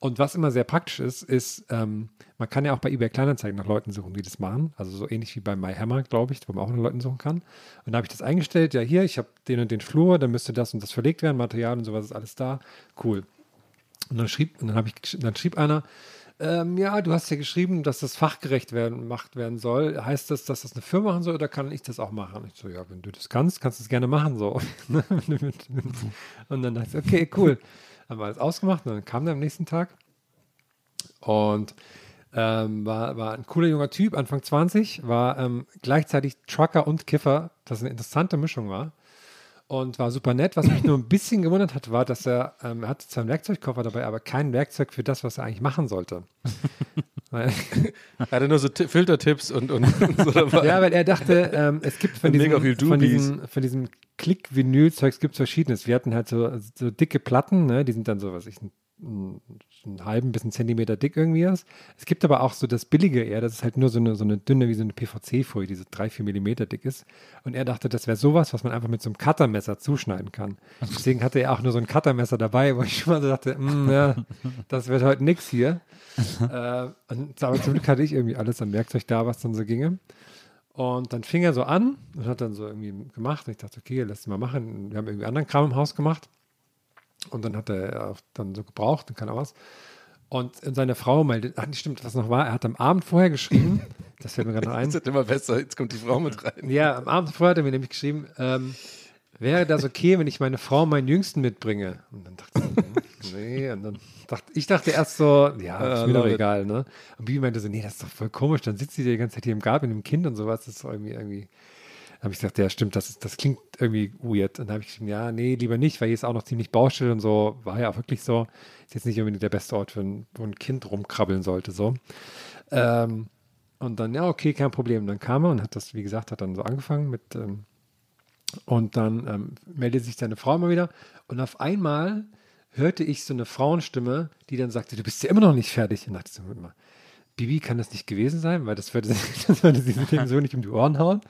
Und was immer sehr praktisch ist, ist, ähm, man kann ja auch bei eBay Kleinanzeigen nach Leuten suchen, die das machen. Also so ähnlich wie bei MyHammer, glaube ich, wo man auch nach Leuten suchen kann. Und da habe ich das eingestellt, ja hier, ich habe den und den Flur, dann müsste das und das verlegt werden, Material und sowas ist alles da. Cool. Und dann schrieb, und dann, ich, dann schrieb einer, ähm, ja, du hast ja geschrieben, dass das fachgerecht werden, gemacht werden soll. Heißt das, dass das eine Firma machen soll oder kann ich das auch machen? Ich so, ja, wenn du das kannst, kannst du es gerne machen. So. und dann dachte ich, okay, cool. Haben wir alles ausgemacht und dann kam der am nächsten Tag und ähm, war, war ein cooler junger Typ, Anfang 20, war ähm, gleichzeitig Trucker und Kiffer, das eine interessante Mischung war und war super nett. Was mich nur ein bisschen gewundert hat, war, dass er, ähm, er hatte zwar einen Werkzeugkoffer dabei, aber kein Werkzeug für das, was er eigentlich machen sollte. Er hatte nur so Ti- Filtertipps und, und, und so dabei. ja, weil er dachte, ähm, es gibt von diesem, von diesem, von diesem Klick-Vinyl-Zeugs gibt es verschiedenes. Wir hatten halt so, so dicke Platten, ne? die sind dann so, was ich, ein, ein, einen halben bis einen Zentimeter dick irgendwie ist. Es gibt aber auch so das billige eher, das ist halt nur so eine, so eine dünne, wie so eine PVC-Folie, die so drei, vier Millimeter dick ist. Und er dachte, das wäre sowas, was man einfach mit so einem Cuttermesser zuschneiden kann. Deswegen hatte er auch nur so ein Cuttermesser dabei, wo ich schon mal so dachte, "Mm, ja, das wird heute nix hier. äh, und, aber zum Glück hatte ich irgendwie alles an Werkzeug da, was dann so ginge. Und dann fing er so an und hat dann so irgendwie gemacht. Und ich dachte, okay, lass ihn mal machen. Wir haben irgendwie anderen Kram im Haus gemacht. Und dann hat er auch dann so gebraucht und keine Ahnung was. Und seine Frau meldete, ach, nicht stimmt, was noch war, er hat am Abend vorher geschrieben, das fällt mir gerade noch ein. Das wird immer besser. Jetzt kommt die Frau mit rein. Ja, am Abend vorher hat er mir nämlich geschrieben, ähm, wäre das okay, wenn ich meine Frau, meinen Jüngsten mitbringe? Und dann dachte ich, hm, Nee, und dann dachte ich dachte erst so, ja, ist mir doch egal, ne? Und Bibi meinte so, nee, das ist doch voll komisch, dann sitzt sie die ganze Zeit hier im Garten mit dem Kind und sowas, das ist irgendwie, irgendwie. Dann habe ich gesagt, ja, stimmt, das, ist, das klingt irgendwie weird. Und dann habe ich gesagt, ja, nee, lieber nicht, weil hier ist auch noch ziemlich Baustelle und so. War ja auch wirklich so. Ist jetzt nicht unbedingt der beste Ort, für ein, wo ein Kind rumkrabbeln sollte, so. Ähm, und dann, ja, okay, kein Problem. Dann kam er und hat das, wie gesagt, hat dann so angefangen mit, ähm, und dann ähm, meldet sich seine Frau immer wieder. Und auf einmal hörte ich so eine Frauenstimme, die dann sagte, du bist ja immer noch nicht fertig. Und dachte ich so, mal, Bibi kann das nicht gewesen sein, weil das würde, das würde sie dem so nicht um die Ohren hauen.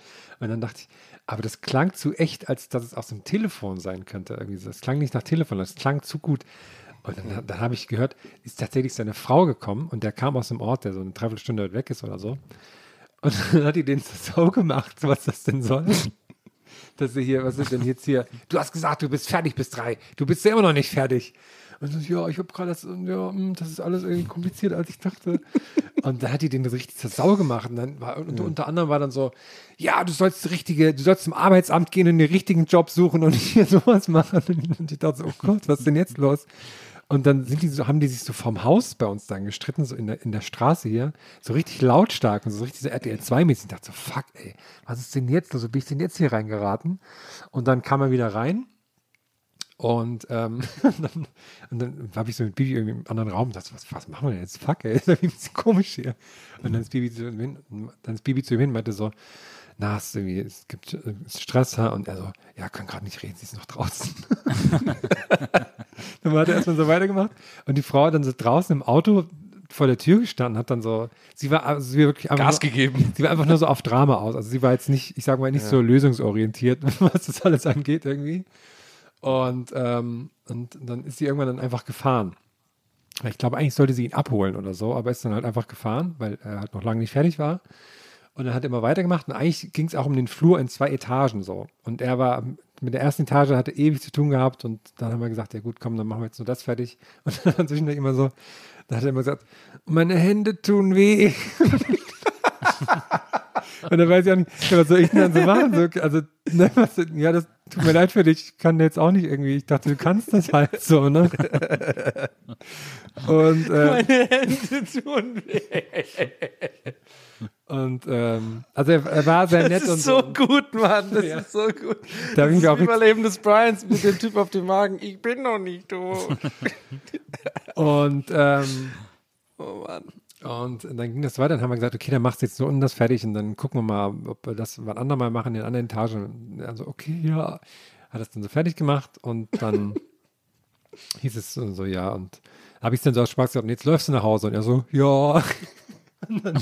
Und dann dachte ich, aber das klang zu echt, als dass es aus dem Telefon sein könnte. Irgendwie. Das klang nicht nach Telefon, das klang zu gut. Und dann, dann habe ich gehört, ist tatsächlich seine Frau gekommen und der kam aus dem Ort, der so eine Dreiviertelstunde weit weg ist oder so. Und dann hat die den so gemacht, was das denn soll. Dass sie hier, was ist denn jetzt hier? Du hast gesagt, du bist fertig bis drei. Du bist ja immer noch nicht fertig. Und so, ja, ich habe gerade das, ja, hm, das ist alles irgendwie kompliziert, als ich dachte. Und da hat die den richtig zur Sau gemacht. Und dann war, und unter anderem war dann so, ja, du sollst richtige, du sollst zum Arbeitsamt gehen und den richtigen Job suchen und nicht hier sowas machen. Und ich dachte so, oh Gott, was ist denn jetzt los? Und dann sind die so, haben die sich so vom Haus bei uns dann gestritten, so in der, in der Straße hier, so richtig lautstark und so richtig so RTL 2-mäßig. Ich dachte so, fuck, ey, was ist denn jetzt? Also bin ich denn jetzt hier reingeraten? Und dann kam er wieder rein und, ähm, und dann, und dann habe ich so mit Bibi irgendwie im anderen Raum und dachte, was, was machen wir denn jetzt? Fuck, ey, ist irgendwie ein bisschen komisch hier. Und dann ist Bibi zu ihm hin, dann ist Bibi zu ihm hin und meinte so, na, es, ist irgendwie, es gibt äh, Stress, ha? und er so, ja, kann gerade nicht reden, sie ist noch draußen. dann hat er erstmal so weitergemacht und die Frau hat dann so draußen im Auto vor der Tür gestanden, hat dann so, sie war, also sie war wirklich einfach Gas nur, gegeben. Sie war einfach nur so auf Drama aus. Also sie war jetzt nicht, ich sage mal, nicht so lösungsorientiert, was das alles angeht irgendwie. Und, ähm, und dann ist sie irgendwann dann einfach gefahren. Ich glaube, eigentlich sollte sie ihn abholen oder so, aber ist dann halt einfach gefahren, weil er halt noch lange nicht fertig war. Und dann hat er immer weitergemacht und eigentlich ging es auch um den Flur in zwei Etagen so. Und er war mit der ersten Etage hatte ewig zu tun gehabt und dann haben wir gesagt, ja gut, komm, dann machen wir jetzt nur das fertig. Und dann zwischendurch immer so, da hat er immer gesagt, meine Hände tun weh. und dann weiß ich auch nicht, was soll ich denn dann so machen? So, also, ne, was, ja, das tut mir leid für dich, ich kann jetzt auch nicht irgendwie, ich dachte, du kannst das halt so, ne? Und, äh, Meine Hände tun weh. Und ähm, also er, er war sehr nett Das und ist so gut, Mann. Das ist so gut. Da das ich auch das Überleben des Brians mit dem Typ auf dem Magen. Ich bin noch nicht tot. Und, ähm, Oh Mann. und dann ging das weiter. Dann haben wir gesagt, okay, dann machst du jetzt nur unten das fertig und dann gucken wir mal, ob wir das wann andermal machen, in den anderen Etagen. Also, okay, ja. Hat das dann so fertig gemacht und dann hieß es so, so, ja. Und habe ich dann so aus Spaß gesagt, und jetzt läufst du nach Hause. Und er so, ja. Und dann,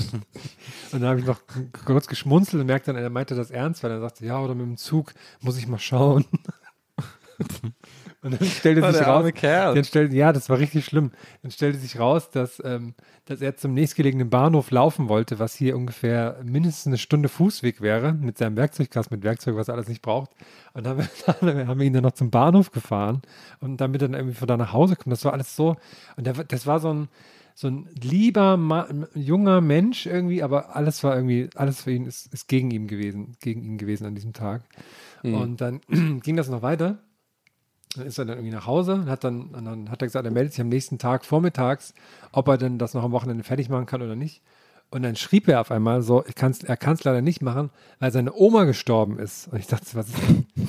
dann habe ich noch kurz geschmunzelt und merkte dann, er meinte das ernst, weil er sagte, ja, oder mit dem Zug muss ich mal schauen. Und dann stellte Oh, sich raus, Kerl. dann stellte, ja, das war richtig schlimm. Dann stellte sich raus, dass, ähm, dass er zum nächstgelegenen Bahnhof laufen wollte, was hier ungefähr mindestens eine Stunde Fußweg wäre, mit seinem Werkzeugkasten, mit Werkzeug, was er alles nicht braucht. Und dann haben wir, dann haben wir ihn dann noch zum Bahnhof gefahren und damit er dann irgendwie von da nach Hause kommt. Das war alles so, und das war so ein, so ein lieber, Ma junger Mensch irgendwie, aber alles war irgendwie, alles für ihn ist, ist gegen ihn gewesen, gegen ihn gewesen an diesem Tag. Und dann ging das noch weiter. Dann ist er dann irgendwie nach Hause und hat dann, und dann hat er gesagt, er meldet sich am nächsten Tag vormittags, ob er denn das noch am Wochenende fertig machen kann oder nicht. Und dann schrieb er auf einmal so, ich kann's, er kann es leider nicht machen, weil seine Oma gestorben ist. Und ich dachte, was ist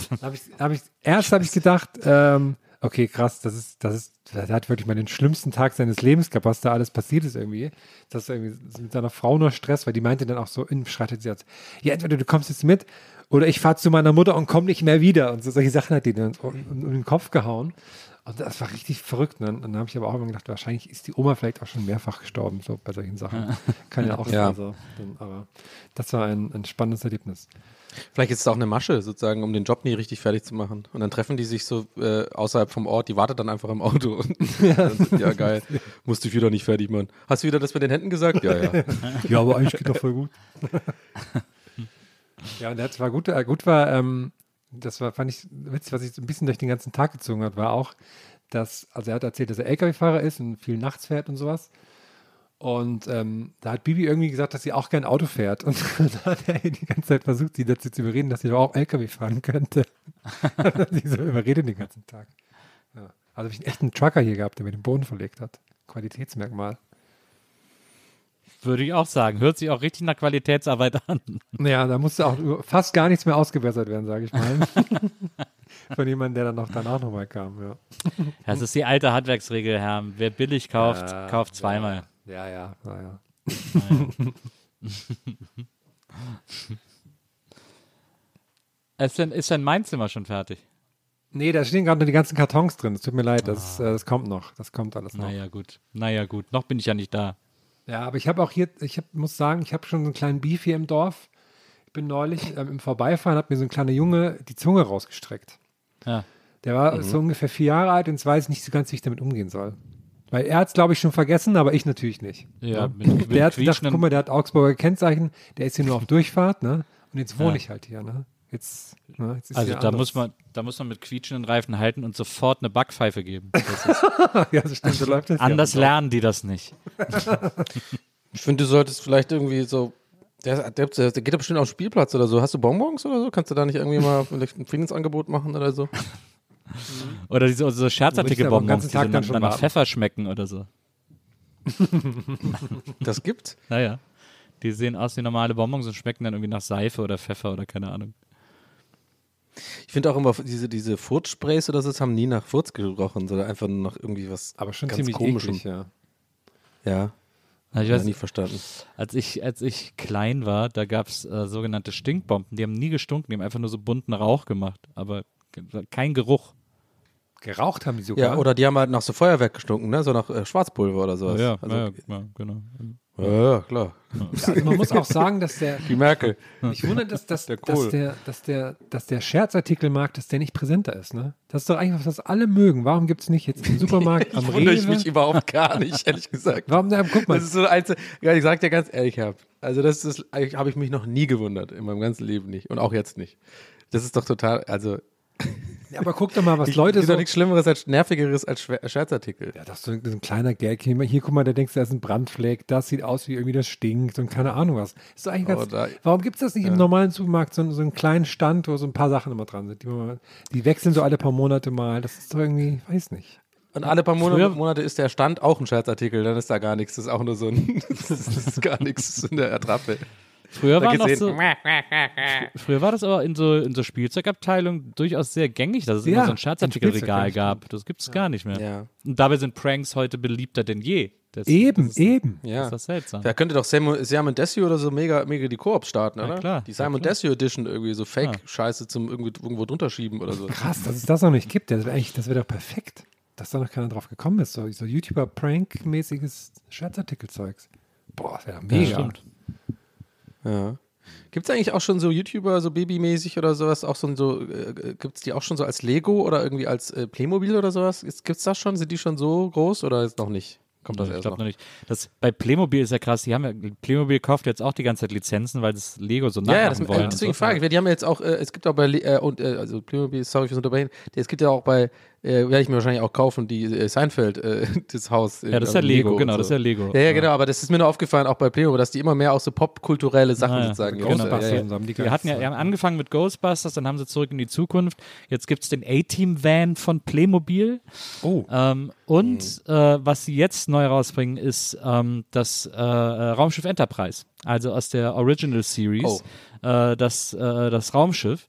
das? hab ich, hab ich, erst habe ich gedacht, ähm, okay, krass, das ist, das ist, der hat wirklich mal den schlimmsten Tag seines Lebens gehabt, was da alles passiert ist irgendwie. Das ist irgendwie mit seiner Frau nur Stress, weil die meinte dann auch so, schreitet sie jetzt, ja, entweder du kommst jetzt mit oder ich fahre zu meiner Mutter und komm nicht mehr wieder. Und so solche Sachen hat die dann um, um, um den Kopf gehauen. Und das war richtig verrückt. Ne? Und dann habe ich aber auch immer gedacht, wahrscheinlich ist die Oma vielleicht auch schon mehrfach gestorben, so bei solchen Sachen. Kann ja auch Ja. sein. So. Dann, aber das war ein, ein spannendes Erlebnis. Vielleicht ist es auch eine Masche, sozusagen, um den Job nie richtig fertig zu machen. Und dann treffen die sich so äh, außerhalb vom Ort, die wartet dann einfach im Auto. Und ja. ja, geil. Musst dich wieder nicht fertig machen. Hast du wieder das mit den Händen gesagt? Ja, ja. Ja, aber eigentlich geht doch voll gut. ja, und das war gut, äh, gut war, ähm, das war, fand ich witzig, was sich so ein bisschen durch den ganzen Tag gezogen hat, war auch, dass, also er hat erzählt, dass er LKW-Fahrer ist und viel nachts fährt und sowas. Und ähm, da hat Bibi irgendwie gesagt, dass sie auch gern Auto fährt. Und da hat er die ganze Zeit versucht, sie dazu zu überreden, dass sie doch auch LKW fahren könnte. Sie so überredet den ganzen Tag. Ja. Also habe ich einen Trucker hier gehabt, der mir den Boden verlegt hat. Qualitätsmerkmal. Würde ich auch sagen. Hört sich auch richtig nach Qualitätsarbeit an. Naja, da musste auch fast gar nichts mehr ausgebessert werden, sage ich mal. Von jemandem, der dann noch danach nochmal kam, ja. Das ist die alte Handwerksregel, Herr. Wer billig kauft, Ja, kauft zweimal. Ja, ja, ja, ja. Ist denn, ist denn mein Zimmer schon fertig? Nee, da stehen gerade nur die ganzen Kartons drin. Es tut mir leid, das, äh, das kommt noch. Das kommt alles noch. Naja, gut. Naja, gut. Noch bin ich ja nicht da. Ja, aber ich habe auch hier, ich hab, muss sagen, ich habe schon so einen kleinen Beef hier im Dorf. Ich bin neulich ähm, im Vorbeifahren, hat mir so ein kleiner Junge die Zunge rausgestreckt. Ja. Der war so ungefähr vier Jahre alt und jetzt weiß ich nicht so ganz, wie ich damit umgehen soll. Weil er hat es, glaube ich, schon vergessen, aber ich natürlich nicht. Ja, ne? mit- mit der hat gedacht, guck mal, der hat Augsburger Kennzeichen, der ist hier nur auf Durchfahrt, ne? Und jetzt wohne Ja. ich halt hier, ne? Jetzt, ne? jetzt ist Also da anders. muss, man, da muss man mit quietschenden Reifen halten und sofort eine Backpfeife geben. Das ist, ja, das stimmt, so läuft das. anders ja. lernen die das nicht. Ich finde, du solltest vielleicht irgendwie so. Der, der, der geht doch bestimmt auf den Spielplatz oder so. Hast du Bonbons oder so? Kannst du da nicht irgendwie mal vielleicht ein Friedensangebot machen oder so? Oder diese so Scherzartikel-Bonbons, ganzen die Tag so dann nach, schon nach. Pfeffer schmecken oder so. Das gibt's? Naja. Die sehen aus wie normale Bonbons und schmecken dann irgendwie nach Seife oder Pfeffer oder keine Ahnung. Ich finde auch immer, diese, diese Furzsprays oder so, das haben nie nach Furz gerochen, sondern einfach nur nach irgendwie was Aber schon ganz ziemlich komischem. eklig, ja. Ja, Also ich weiß, nie verstanden. als ich, als ich klein war, da gab es äh, sogenannte Stinkbomben. Die haben nie gestunken, die haben einfach nur so bunten Rauch gemacht, aber kein Geruch. Geraucht haben die sogar. Ja, oder die haben halt nach so Feuerwerk gestunken, ne? So nach äh, Schwarzpulver oder sowas. ja, also, ja, ja, genau. Ja, ja, klar. Also man muss auch sagen, dass der, Die Merkel. ich wundere, dass, dass, Der dass, der, dass, der, dass der Scherzartikelmarkt, dass der nicht präsenter ist, ne? Das ist doch eigentlich was, was alle mögen. Warum gibt es nicht jetzt im Supermarkt am Ich wundere ich Rewe? mich überhaupt gar nicht, ehrlich gesagt. Warum, da, guck mal, Das ist so eins, ja, ich sag dir ganz ehrlich, Herr, also das ist, habe ich mich noch nie gewundert, in meinem ganzen Leben nicht und auch jetzt nicht. Das ist doch total, also aber guck doch mal, was ich, Leute so... doch nichts Schlimmeres, als nervigeres als Schwer- Scherzartikel. Ja, das ist so ein, so ein kleiner Gag. Hier, hier, guck mal, da denkst du, da ist ein Brandfleck, das sieht aus wie irgendwie das stinkt und keine Ahnung was. Ist doch eigentlich ganz, Oder- warum gibt es das nicht im normalen Supermarkt, so, so einen kleinen Stand, wo so ein paar Sachen immer dran sind? Die, mal, die wechseln so alle paar Monate mal. Das ist doch irgendwie, weiß nicht. Und alle paar Monate, Monate ist der Stand auch ein Scherzartikel, dann ist da gar nichts, das ist auch nur so ein, das ist gar nichts, das ist in der Attrappe. Früher war, noch so, früher war das aber in so, in so Spielzeugabteilungen durchaus sehr gängig, dass es Ja, immer so ein in Scherzartikelregal gab. Das gibt es gar nicht mehr. Ja. Und dabei sind Pranks heute beliebter denn je. Das, Eben, das ist, eben. Ja. ist das seltsam. Da könnte doch Sam, Sam Desio oder so mega, mega die Koops starten, oder? klar, Die ja, Simon klar. Desio Edition irgendwie, so Fake-Scheiße zum irgendwie irgendwo drunter schieben oder so. Krass, dass es das noch nicht gibt. Das wäre wäre doch perfekt, dass da noch keiner drauf gekommen ist. So, so YouTuber-Prank-mäßiges Scherzartikelzeugs. Boah, das wäre mega. stimmt. Ja. Gibt es eigentlich auch schon so YouTuber, so babymäßig oder sowas, auch so, so äh, gibt es die auch schon so als Lego oder irgendwie als äh, Playmobil oder sowas? Gibt es das schon? Sind die schon so groß oder ist noch nicht? Kommt das ich erst glaube noch? noch nicht. Das, bei Playmobil ist ja krass, die haben ja, Playmobil kauft jetzt auch die ganze Zeit Lizenzen, weil das Lego so Ja, ja, nachmachen das, wollen. äh, deswegen so. frage ich, die haben ja jetzt auch, äh, es gibt auch bei, äh, und, äh, also Playmobil, sorry fürs Unterbrechen, es gibt ja auch bei, äh, werde ich mir wahrscheinlich auch kaufen, die äh, Seinfeld, äh, das Haus. in- Ja, das ist ja also Lego, und genau, so. das ist ja Lego. Ja, ja, genau, aber das ist mir nur aufgefallen, auch bei Playmobil, dass die immer mehr auch so popkulturelle Sachen Ah, ja. sozusagen Genau. jetzt, äh, Ghostbusters ja, ja. haben die Wir hatten ja, haben angefangen mit Ghostbusters, dann haben sie zurück in die Zukunft. Jetzt gibt es den A-Team-Van von Playmobil. Oh. Ähm, und äh, was sie jetzt neu rausbringen, ist ähm, das äh, äh, Raumschiff Enterprise. Also aus der Original Series. Äh, das, äh, das Raumschiff.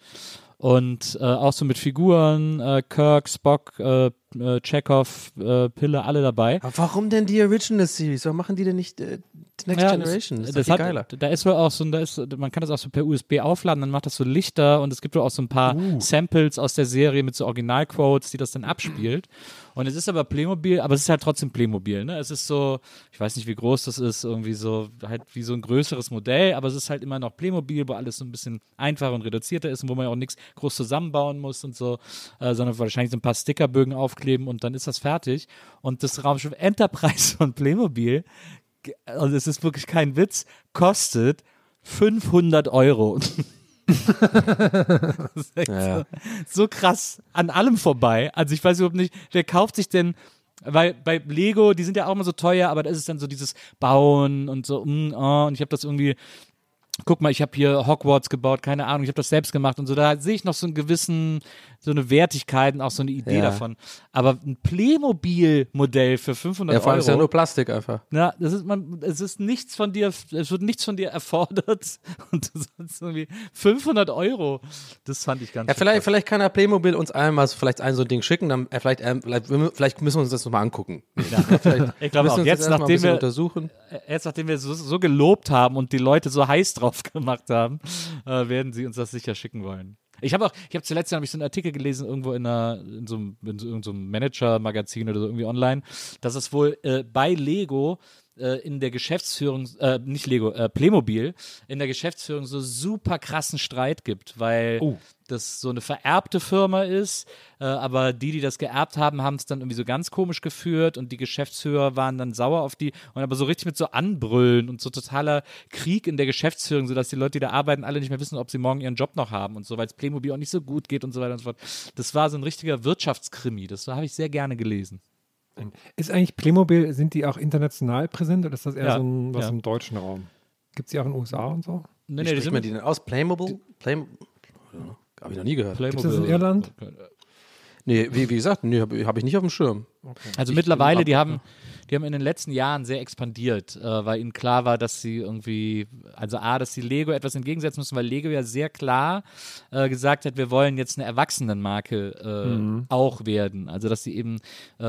Und äh, auch so mit Figuren, äh, Kirk, Spock, äh, äh, Chekhov, äh, Pille, alle dabei. Aber warum denn die Original Series? Warum machen die denn nicht äh, Next Ja, Generation? Das, Das, ist das viel hat, geiler. da ist wohl auch so, ein- da ist, man kann das auch so per USB aufladen, dann macht das so Lichter und es gibt wohl auch so ein paar Uh. Samples aus der Serie mit so Originalquotes, die das dann abspielt. Und es ist aber Playmobil, aber es ist halt trotzdem Playmobil, ne? Es ist so, ich weiß nicht, wie groß das ist, irgendwie so, halt wie so ein größeres Modell, aber es ist halt immer noch Playmobil, wo alles so ein bisschen einfacher und reduzierter ist und wo man ja auch nichts groß zusammenbauen muss und so, äh, sondern wahrscheinlich so ein paar Stickerbögen aufkleben und dann ist das fertig. Und das Raumschiff Enterprise von Playmobil also es ist wirklich kein Witz, kostet 500 Euro. ja. So, so krass an allem vorbei. Also ich weiß überhaupt nicht, wer kauft sich denn, weil bei Lego, die sind ja auch immer so teuer, aber da ist es dann so dieses Bauen und so, mm, oh, und ich habe das irgendwie guck mal, ich habe hier Hogwarts gebaut, keine Ahnung, ich habe das selbst gemacht und so, da sehe ich noch so einen gewissen, so eine Wertigkeit und auch so eine Idee Ja. davon. Aber ein Playmobil-Modell für 500 Ja, vor allem Euro. ist ja nur Plastik einfach. Na, das ist man, es ist nichts von dir, es wird nichts von dir erfordert und du sollst irgendwie 500 Euro. Das fand ich ganz Ja, vielleicht, krass. vielleicht kann er Playmobil uns einmal so vielleicht ein so ein Ding schicken, dann äh, vielleicht, ähm, vielleicht, vielleicht müssen wir uns das nochmal angucken. Ja, Ich glaube auch, jetzt, nachdem wir- untersuchen. Jetzt, nachdem wir so, so gelobt haben und die Leute so heiß drauf gemacht haben, äh, werden sie uns das sicher schicken wollen. Ich habe auch, ich habe zuletzt habe ich so einen Artikel gelesen irgendwo in, einer, in so einem, in so irgendeinem Manager-Magazin oder so irgendwie online, dass es wohl äh, bei Lego äh, in der Geschäftsführung, äh, nicht Lego, äh, Playmobil, in der Geschäftsführung so super krassen Streit gibt, weil das so eine vererbte Firma ist, äh, aber die, die das geerbt haben, haben es dann irgendwie so ganz komisch geführt und die Geschäftsführer waren dann sauer auf die und aber so richtig mit so Anbrüllen und so totaler Krieg in der Geschäftsführung, sodass die Leute, die da arbeiten, alle nicht mehr wissen, ob sie morgen ihren Job noch haben und so, weil es Playmobil auch nicht so gut geht und so weiter und so fort. Das war so ein richtiger Wirtschaftskrimi, das habe ich sehr gerne gelesen. Ist eigentlich Playmobil, sind die auch international präsent oder ist das eher Ja, so ein, was ja. im deutschen Raum? Gibt es die auch in den USA und so? Nee, Wie die spricht sind man die denn aus? Playmobil? Play Habe ich noch nie gehört. Gibt es das in Irland? Nee, wie, wie gesagt, nee, habe hab ich nicht auf dem Schirm. Also Ich mittlerweile, die ab- haben, die haben in den letzten Jahren sehr expandiert, äh, weil ihnen klar war, dass sie irgendwie, also A, dass sie Lego etwas entgegensetzen müssen, weil Lego ja sehr klar äh, gesagt hat, wir wollen jetzt eine Erwachsenenmarke äh, Mhm. auch werden. Also dass sie eben äh,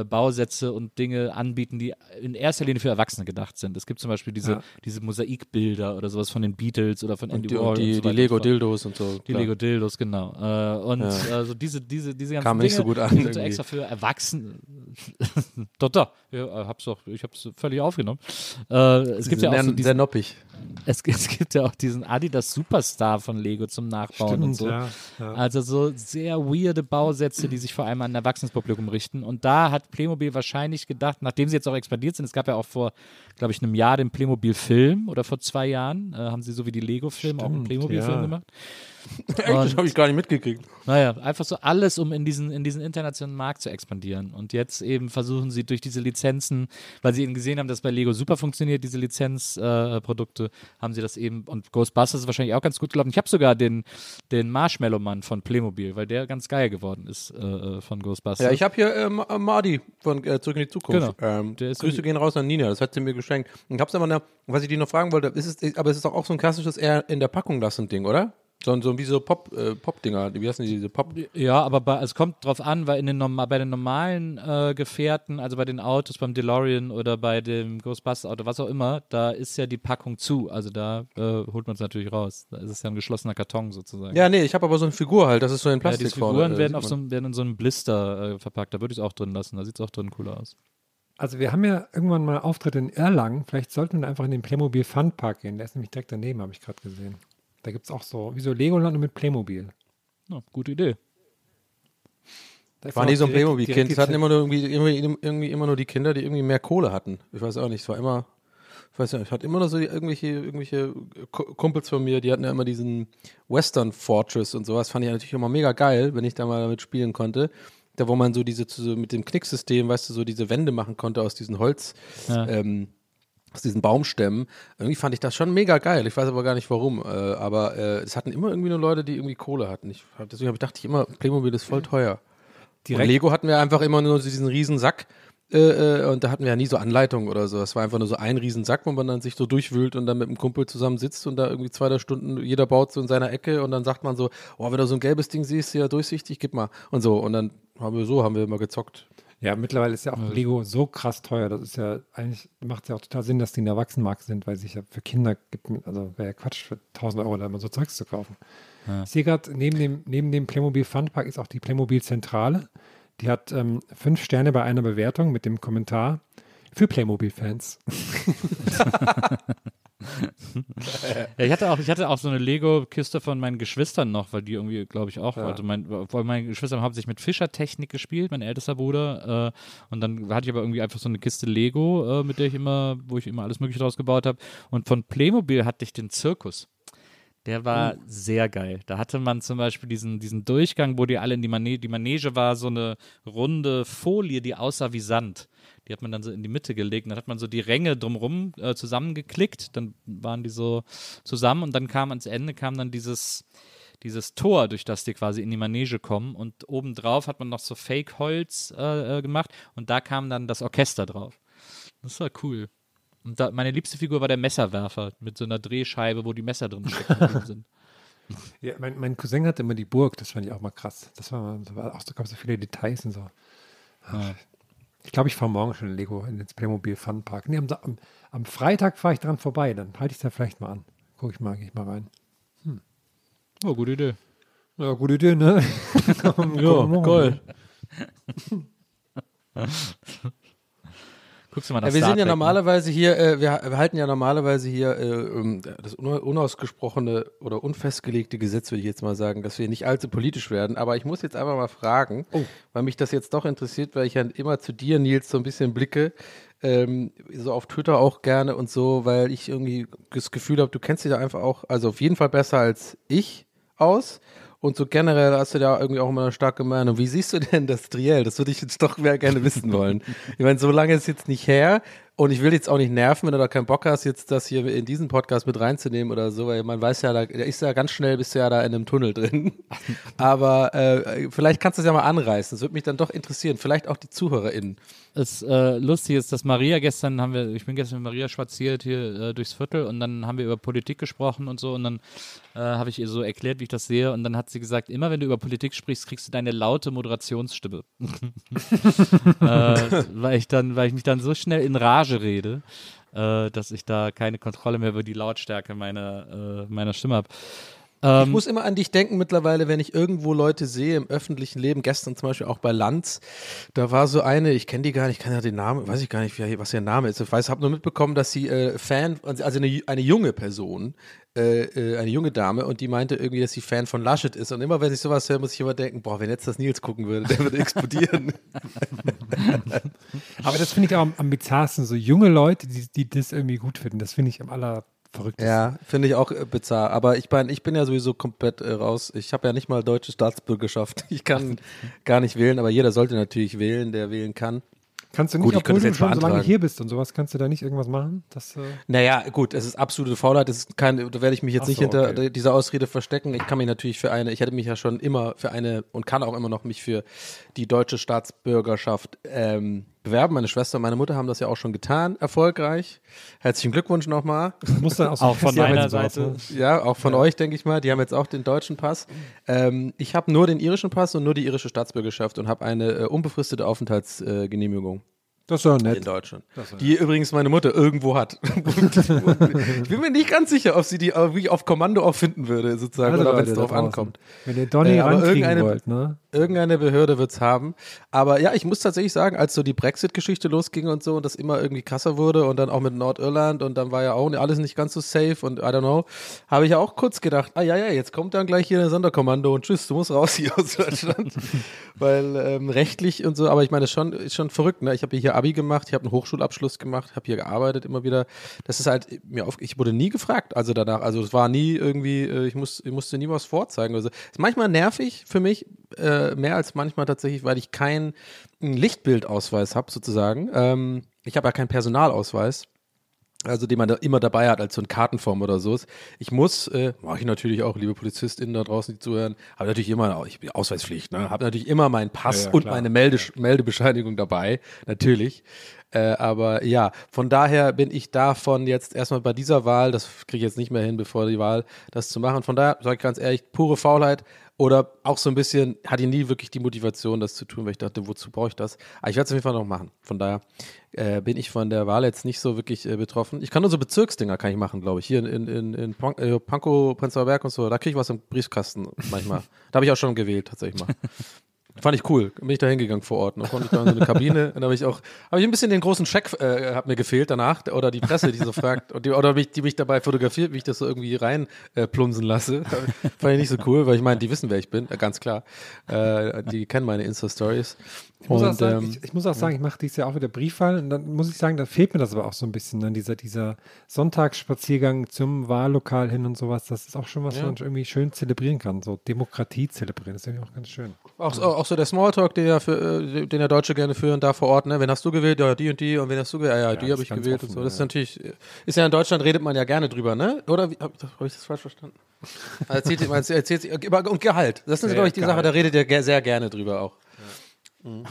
äh, Bausätze und Dinge anbieten, die in erster Linie für Erwachsene gedacht sind. Es gibt zum Beispiel diese, Ja. diese Mosaikbilder oder sowas von den Beatles oder von Andy Und die, Warhol. und die, so die weiter und so Lego fort. Dildos und so. Die klar. Lego Dildos, genau. Äh, und Ja. äh, so diese, diese, diese ganzen Kam mir nicht so Dinge, gut an die sind so extra für Erwachsene. doch, doch. Ja, äh, hab's doch, ich hab's völlig aufgenommen. Äh, es gibt ja auch so diesen, sehr noppig. es, es gibt ja auch diesen Adidas Superstar von Lego zum Nachbauen und so. ja. ja. Also so sehr weirde Bausätze, die sich vor allem an Erwachsenenpublikum richten. Und da hat Playmobil wahrscheinlich gedacht, nachdem sie jetzt auch expandiert sind, es gab ja auch vor, glaube ich, einem Jahr den Playmobil-Film oder vor zwei Jahren, äh, haben sie so wie die Lego-Filme auch einen Stimmt, Playmobil-Film ja. gemacht. Das habe ich gar nicht mitgekriegt. Naja, einfach so alles, um in diesen, in diesen internationalen Markt zu expandieren. Und jetzt eben versuchen sie durch diese Lizenzen, weil sie eben gesehen haben, dass bei Lego super funktioniert, diese Lizenzprodukte, äh, haben sie das eben, und Ghostbusters ist wahrscheinlich auch ganz gut gelaufen. Ich habe sogar den, den Marshmallow-Mann von Playmobil, weil der ganz geil geworden ist äh, äh, von Ghostbusters. Ja, ich habe hier ähm, äh, Mardi von äh, Zurück in die Zukunft. Genau. Ähm, Grüße gehen raus an Nina, das hat sie mir geschenkt. Und ich hab's aber, noch, was ich dir noch fragen wollte, ist es, aber es ist doch auch so ein klassisches eher in der Packung lassend Ding, oder? So, so wie so Pop, äh, Pop-Dinger, wie heißen die, diese Pop? Ja, aber bei, es kommt drauf an, weil in den norma bei den normalen äh, Gefährten, also bei den Autos, beim DeLorean oder bei dem Ghostbusters-Auto, was auch immer, da ist ja die Packung zu. Also da äh, holt man es natürlich raus. Da ist es ja ein geschlossener Karton sozusagen. Ja, nee, ich habe aber so eine Figur halt, das ist so in Ja, Plastik die Figuren vorne, äh, werden, auf so, einem- werden in so einem Blister äh, verpackt. Da würde ich es auch drin lassen. Da sieht es auch drin cooler aus. Also wir haben ja irgendwann mal Auftritte in Erlangen. Vielleicht sollten wir einfach in den Playmobil Fun Park gehen. Der ist nämlich direkt daneben, habe ich gerade gesehen. Da gibt es auch so, wie so Legoland mit Playmobil. Ja, gute Idee. Da War nie so ein Playmobil-Kind. Es hatten immer nur irgendwie, irgendwie, irgendwie immer nur die Kinder, die irgendwie mehr Kohle hatten. Ich weiß auch nicht, es war immer, ich weiß nicht, ich hatte immer nur so die, irgendwelche, irgendwelche Ku- Kumpels von mir, die hatten ja immer diesen Western Fortress und sowas. Fand ich natürlich immer mega geil, wenn ich da mal damit spielen konnte. Da, wo man so diese, so mit dem Knicksystem, weißt du, so diese Wände machen konnte aus diesen Holz, Ja. ähm, aus diesen Baumstämmen. Irgendwie fand ich das schon mega geil. Ich weiß aber gar nicht warum. Äh, aber äh, es hatten immer irgendwie nur Leute, die irgendwie Kohle hatten. Ich, deswegen ich dachte ich immer, Playmobil ist voll teuer. Direkt- Und Lego hatten wir einfach immer nur diesen riesen Sack. Äh, äh, und da hatten wir ja nie so Anleitungen oder so. Es war einfach nur so ein riesen Sack, wo man dann sich so durchwühlt und dann mit einem Kumpel zusammen sitzt und da irgendwie zwei, drei Stunden, jeder baut so in seiner Ecke und dann sagt man so, oh, wenn du so ein gelbes Ding siehst, ja durchsichtig, gib mal. Und so. Und dann haben wir so, haben wir immer gezockt. Ja, mittlerweile ist ja auch Lego so krass teuer. Das ist ja, eigentlich macht es ja auch total Sinn, dass die ein Erwachsenenmarkt sind, weil sich ja für Kinder gibt, also wäre ja Quatsch, für 1000 Euro da immer so Zeugs zu kaufen. Ich sehe gerade, neben dem, neben dem Playmobil Funpark ist auch die Playmobil Zentrale. Die hat ähm, fünf Sterne bei einer Bewertung mit dem Kommentar für Playmobil-Fans. Ja, ich hatte auch, ich hatte auch so eine Lego-Kiste von meinen Geschwistern noch, weil die irgendwie, glaube ich, auch, also mein, weil meine Geschwister haben hauptsächlich mit Fischertechnik gespielt, mein ältester Bruder. Äh, und dann hatte ich aber irgendwie einfach so eine Kiste Lego, äh, mit der ich immer, wo ich immer alles Mögliche draus gebaut habe. Und von Playmobil hatte ich den Zirkus. Der war sehr geil. Da hatte man zum Beispiel diesen, diesen Durchgang, wo die alle in die Manege, die Manege war so eine runde Folie, die aussah wie Sand. Die hat man dann so in die Mitte gelegt. Und dann hat man so die Ränge drumrum äh, zusammengeklickt. Dann waren die so zusammen und dann kam ans Ende kam dann dieses, dieses Tor, durch das die quasi in die Manege kommen. Und obendrauf hat man noch so Fake-Holz äh, äh, gemacht und da kam dann das Orchester drauf. Das war cool. Und da, meine liebste Figur war der Messerwerfer mit so einer Drehscheibe, wo die Messer drin stecken sind. Ja, mein, mein Cousin hatte immer die Burg, das fand ich auch mal krass. Das war, das war auch so, gab so viele Details und so. Ja. Ich glaube, ich fahre morgen schon in Lego in den Playmobil Fun Park. Nee, am, am, Freitag fahre ich dran vorbei, dann halte ich da vielleicht mal an. Gucke ich mal, gehe ich mal rein. Oh, gute Idee. Ja, gute Idee, ne? Ja, geil. Guckst du mal nach Ja, wir Star sind ja Trek, ne? normalerweise hier, äh, wir, wir halten ja normalerweise hier äh, ähm, das un- unausgesprochene oder unfestgelegte Gesetz, würde ich jetzt mal sagen, dass wir nicht allzu politisch werden. Aber ich muss jetzt einfach mal fragen, Oh. weil mich das jetzt doch interessiert, weil ich ja immer zu dir, Nils, so ein bisschen blicke, ähm, so auf Twitter auch gerne und so, weil ich irgendwie das Gefühl habe, du kennst dich da einfach auch, also auf jeden Fall besser als ich aus. Und so generell hast du da irgendwie auch immer eine starke Meinung. Wie siehst du denn das Triell? Das würde ich jetzt doch mehr gerne wissen wollen. Ich meine, so lange ist jetzt nicht her und ich will jetzt auch nicht nerven, wenn du da keinen Bock hast, jetzt das hier in diesen Podcast mit reinzunehmen oder so, weil man weiß ja, da, da ist ja ganz schnell, bist du ja da in einem Tunnel drin. Aber äh, vielleicht kannst du es ja mal anreißen. Das würde mich dann doch interessieren. Vielleicht auch die ZuhörerInnen. Das äh, Lustige ist, dass Maria gestern haben wir, ich bin gestern mit Maria spaziert hier äh, durchs Viertel und dann haben wir über Politik gesprochen und so und dann äh, habe ich ihr so erklärt, wie ich das sehe und dann hat sie gesagt, immer wenn du über Politik sprichst, kriegst du deine laute Moderationsstimme. äh, weil ich dann, weil ich mich dann so schnell in Rage rede, äh, dass ich da keine Kontrolle mehr über die Lautstärke meiner, äh, meiner Stimme habe. Ich muss immer an dich denken mittlerweile, wenn ich irgendwo Leute sehe im öffentlichen Leben, gestern zum Beispiel auch bei Lanz, da war so eine, ich kenne die gar nicht, ich kann ja den Namen, weiß ich gar nicht, was ihr Name ist. Ich weiß, habe nur mitbekommen, dass sie äh, Fan, also eine, eine junge Person, äh, äh, eine junge Dame, und die meinte irgendwie, dass sie Fan von Laschet ist. Und immer wenn ich sowas höre, muss ich immer denken, boah, wenn jetzt das Nils gucken würde, der würde explodieren. Aber das finde ich auch am, am bizarrsten. So junge Leute, die, die das irgendwie gut finden, das finde ich am allerverrücktesten. Ja, finde ich auch äh, bizarr. Aber ich mein, ich bin ja sowieso komplett äh, raus. Ich habe ja nicht mal deutsche Staatsbürgerschaft. Ich kann gar nicht wählen, aber jeder sollte natürlich wählen, der wählen kann. Kannst du nicht, Gut, du es schon jetzt so lange beantragen. hier bist und sowas, kannst du da nicht irgendwas machen? Das, äh, Naja, gut, es ist absolute Faulheit, es ist kein, da werde ich mich jetzt Ach nicht so, hinter okay. dieser Ausrede verstecken. Ich kann mich natürlich für eine, ich hätte mich ja schon immer für eine und kann auch immer noch mich für die deutsche Staatsbürgerschaft ähm, bewerben. Meine Schwester und meine Mutter haben das ja auch schon getan, erfolgreich. Herzlichen Glückwunsch nochmal. du musst dann auch, so Auch von meiner Seite. ne? Ja, auch von euch, denke ich mal. Die haben jetzt auch den deutschen Pass. Ähm, ich habe nur den irischen Pass und nur die irische Staatsbürgerschaft und habe eine äh, unbefristete Aufenthaltsgenehmigung. Äh, Das ist in nett. Deutschland. Die übrigens meine Mutter irgendwo hat. ich bin mir nicht ganz sicher, ob sie die wirklich auf Kommando auch finden würde, sozusagen, Also oder wenn es drauf ankommt. Wenn ihr Donny Äh, irgendeine- wollt, ne? Irgendeine Behörde wird es haben. Aber ja, ich muss tatsächlich sagen, als so die Brexit-Geschichte losging und so und das immer irgendwie krasser wurde und dann auch mit Nordirland und dann war ja auch alles nicht ganz so safe und I don't know, habe ich ja auch kurz gedacht, ah ja, ja, jetzt kommt dann gleich hier ein Sonderkommando und tschüss, du musst raus hier aus Deutschland. Weil ähm, rechtlich und so, aber ich meine, es ist schon, ist schon verrückt, ne? Ich habe hier Abi gemacht, ich habe einen Hochschulabschluss gemacht, habe hier gearbeitet immer wieder. Das ist halt mir auf, ich wurde nie gefragt, also danach, also es war nie irgendwie, äh, ich, muss, ich musste nie was vorzeigen oder so. Ist manchmal nervig für mich, äh, mehr als manchmal tatsächlich, weil ich keinen Lichtbildausweis habe sozusagen. Ähm, ich habe ja keinen Personalausweis. Also den man da immer dabei hat als so ein Kartenform oder so. Ich muss, äh, mache ich natürlich auch, liebe PolizistInnen da draußen, die zuhören, habe natürlich immer, ich bin Ausweispflicht, ne? habe natürlich immer meinen Pass Ja, ja, und meine Melde, Meldebescheinigung dabei, natürlich. Äh, aber ja, von daher bin ich davon jetzt erstmal bei dieser Wahl, das kriege ich jetzt nicht mehr hin, bevor die Wahl, das zu machen. Von daher sage ich ganz ehrlich, pure Faulheit oder auch so ein bisschen, hatte ich nie wirklich die Motivation, das zu tun, weil ich dachte, wozu brauche ich das? Aber ich werde es auf jeden Fall noch machen. Von daher äh, bin ich von der Wahl jetzt nicht so wirklich äh, betroffen. Ich kann nur so Bezirksdinger kann ich machen, glaube ich. Hier in, in, in, in Pan äh, Pankow, Prenzlauer Berg und so, da kriege ich was im Briefkasten manchmal. da habe ich auch schon gewählt, tatsächlich mal. Fand ich cool. Bin ich da hingegangen vor Ort. Dann konnte ich da in so eine Kabine. Und da habe ich auch, habe ich ein bisschen den großen Check, äh, hat mir gefehlt danach. Oder die Presse, die so fragt. Die, oder mich, die mich dabei fotografiert, wie ich das so irgendwie rein äh, plumsen lasse. Fand ich nicht so cool, weil ich meine, die wissen, wer ich bin. Äh, ganz klar. Äh, die kennen meine Insta-Stories. Ich muss, auch Und, sagen, ähm, ich, ich muss auch sagen, ich mache dieses Jahr auch wieder Briefwahl und dann muss ich sagen, da fehlt mir das aber auch so ein bisschen, dann dieser, dieser Sonntagsspaziergang zum Wahllokal hin und sowas, das ist auch schon was, was man irgendwie schön zelebrieren kann, so Demokratie zelebrieren, das ist irgendwie auch ganz schön. Auch, so- auch so der Smalltalk, den ja, für, äh, den ja Deutsche gerne führen, da vor Ort, ne? Wen hast du gewählt? Ja, die und die. Und wen hast du gewählt? Ja, ja, die habe ich gewählt offen, und so. Das ist ja. natürlich, ist ja in Deutschland redet man ja gerne drüber, ne? Oder habe hab ich das falsch verstanden? Erzählt, man erzählt, und Gehalt. Das ist, Ja, glaube ich, die Gehalt. Sache, da redet ihr sehr gerne drüber auch. Mhm.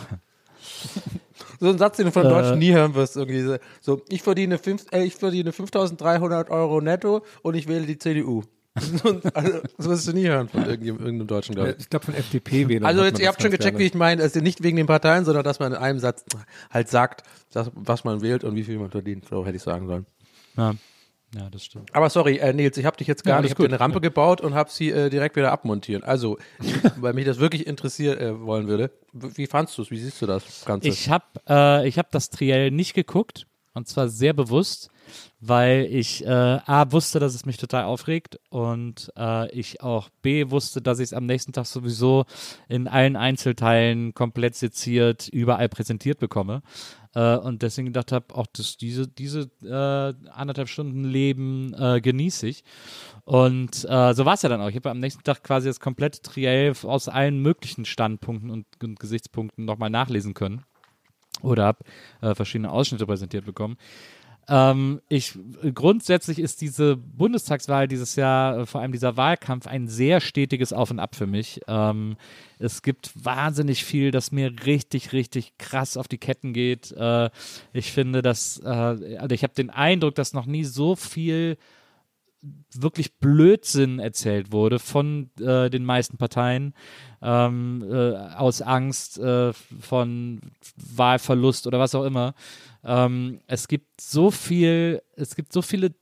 So ein Satz, den du von Äh. Deutschen nie hören wirst. Irgendwie so, ich, verdiene fünf, äh, ich verdiene 5.300 Euro netto und ich wähle die CDU. Also, so wirst du nie hören von irgendeinem, Deutschen, glaube ich. Ich glaube von FDP wählen. Also jetzt, ihr habt schon gecheckt, wie ich meine, also nicht wegen den Parteien, sondern dass man in einem Satz halt sagt, dass, was man wählt und wie viel man verdient. So hätte ich sagen sollen. Ja, ja das stimmt. Aber sorry, äh, Nils, ich habe dich jetzt Ja, gar alles nicht, ich habe gut. dir eine Rampe gebaut und habe sie äh, direkt wieder abmontiert. Also, weil mich das wirklich interessiert äh, wollen würde. Wie fandst du es? Wie siehst du das Ganze? Ich habe äh, ich hab das Triell nicht geguckt und zwar sehr bewusst, weil ich äh, A wusste, dass es mich total aufregt und äh, ich auch B wusste, dass ich es am nächsten Tag sowieso in allen Einzelteilen komplett seziert überall präsentiert bekomme. Äh, und deswegen gedacht habe, auch das, diese, diese äh, anderthalb Stunden Leben äh, genieße ich. Und äh, so war es ja dann auch. Ich habe am nächsten Tag quasi das komplette Triell aus allen möglichen Standpunkten und, und Gesichtspunkten nochmal nachlesen können oder habe äh, verschiedene Ausschnitte präsentiert bekommen. Ähm, ich grundsätzlich ist diese Bundestagswahl dieses Jahr, äh, vor allem dieser Wahlkampf, ein sehr stetiges Auf und Ab für mich. Ähm, es gibt wahnsinnig viel, das mir richtig, richtig krass auf die Ketten geht. Äh, ich finde, dass, äh, also ich habe den Eindruck, dass noch nie so viel wirklich Blödsinn erzählt wurde von äh, den meisten Parteien ähm, äh, aus Angst äh, von Wahlverlust oder was auch immer. Ähm, es gibt so viel, es gibt so viele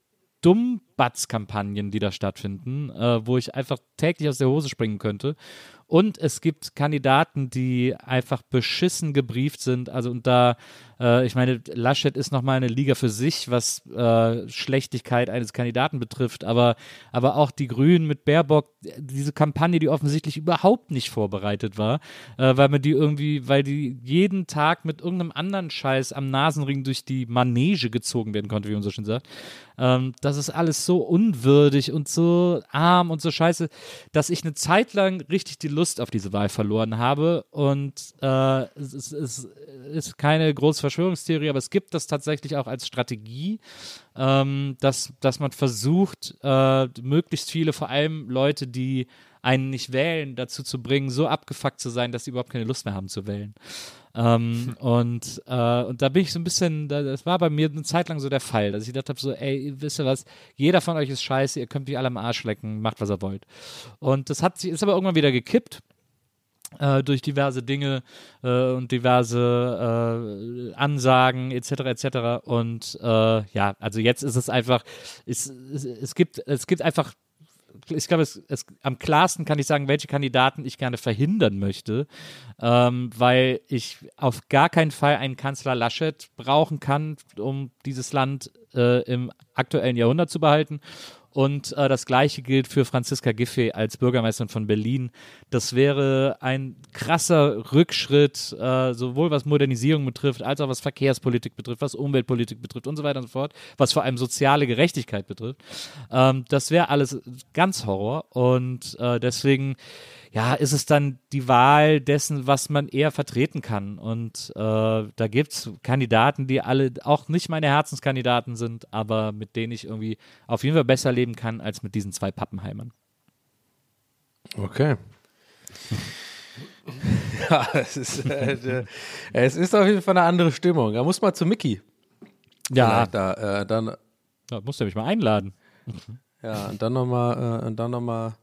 Dummbatz-Kampagnen, die da stattfinden, äh, wo ich einfach täglich aus der Hose springen könnte. Und es gibt Kandidaten, die einfach beschissen gebrieft sind. Also und da, äh, ich meine, Laschet ist nochmal eine Liga für sich, was äh, Schlechtigkeit eines Kandidaten betrifft. Aber, aber auch die Grünen mit Baerbock, diese Kampagne, die offensichtlich überhaupt nicht vorbereitet war, äh, weil man die irgendwie, weil die jeden Tag mit irgendeinem anderen Scheiß am Nasenring durch die Manege gezogen werden konnte, wie man so schön sagt. Ähm, das ist alles so unwürdig und so arm und so scheiße, dass ich eine Zeit lang richtig die Lust auf diese Wahl verloren habe. Und äh, es, ist, es ist keine große Verschwörungstheorie, aber es gibt das tatsächlich auch als Strategie, ähm, dass, dass man versucht, äh, möglichst viele, vor allem Leute, die einen nicht wählen, dazu zu bringen, so abgefuckt zu sein, dass sie überhaupt keine Lust mehr haben zu wählen. Ähm, und, äh, und da bin ich so ein bisschen, da- das war bei mir eine Zeit lang so der Fall, dass ich gedacht habe, so, ey, wisst ihr was, jeder von euch ist scheiße, ihr könnt mich alle am Arsch lecken, macht, was ihr wollt. Und das hat sich, ist aber irgendwann wieder gekippt. Äh, durch diverse Dinge äh, und diverse äh, Ansagen etc. etc. Und äh, ja, also jetzt ist es einfach, es, es, es gibt es gibt einfach ich glaube, es, es, am klarsten kann ich sagen, welche Kandidaten ich gerne verhindern möchte, ähm, weil ich auf gar keinen Fall einen Kanzler Laschet brauchen kann, um dieses Land äh, im aktuellen Jahrhundert zu behalten. Und äh, das gleiche gilt für Franziska Giffey als Bürgermeisterin von Berlin. Das wäre ein krasser Rückschritt, äh, sowohl was Modernisierung betrifft, als auch was Verkehrspolitik betrifft, was Umweltpolitik betrifft und so weiter und so fort, was vor allem soziale Gerechtigkeit betrifft. Ähm, das wäre alles ganz Horror. Und äh, deswegen ja, ist es dann die Wahl dessen, was man eher vertreten kann. Und äh, da gibt es Kandidaten, die alle auch nicht meine Herzenskandidaten sind, aber mit denen ich irgendwie auf jeden Fall besser leben kann als mit diesen zwei Pappenheimern. Okay. ja, es ist, äh, äh, es ist auf jeden Fall eine andere Stimmung. Da muss man zu Mickey. Ja, Da, äh, dann, da musst du mich mal einladen. ja, und dann nochmal, äh, und dann nochmal,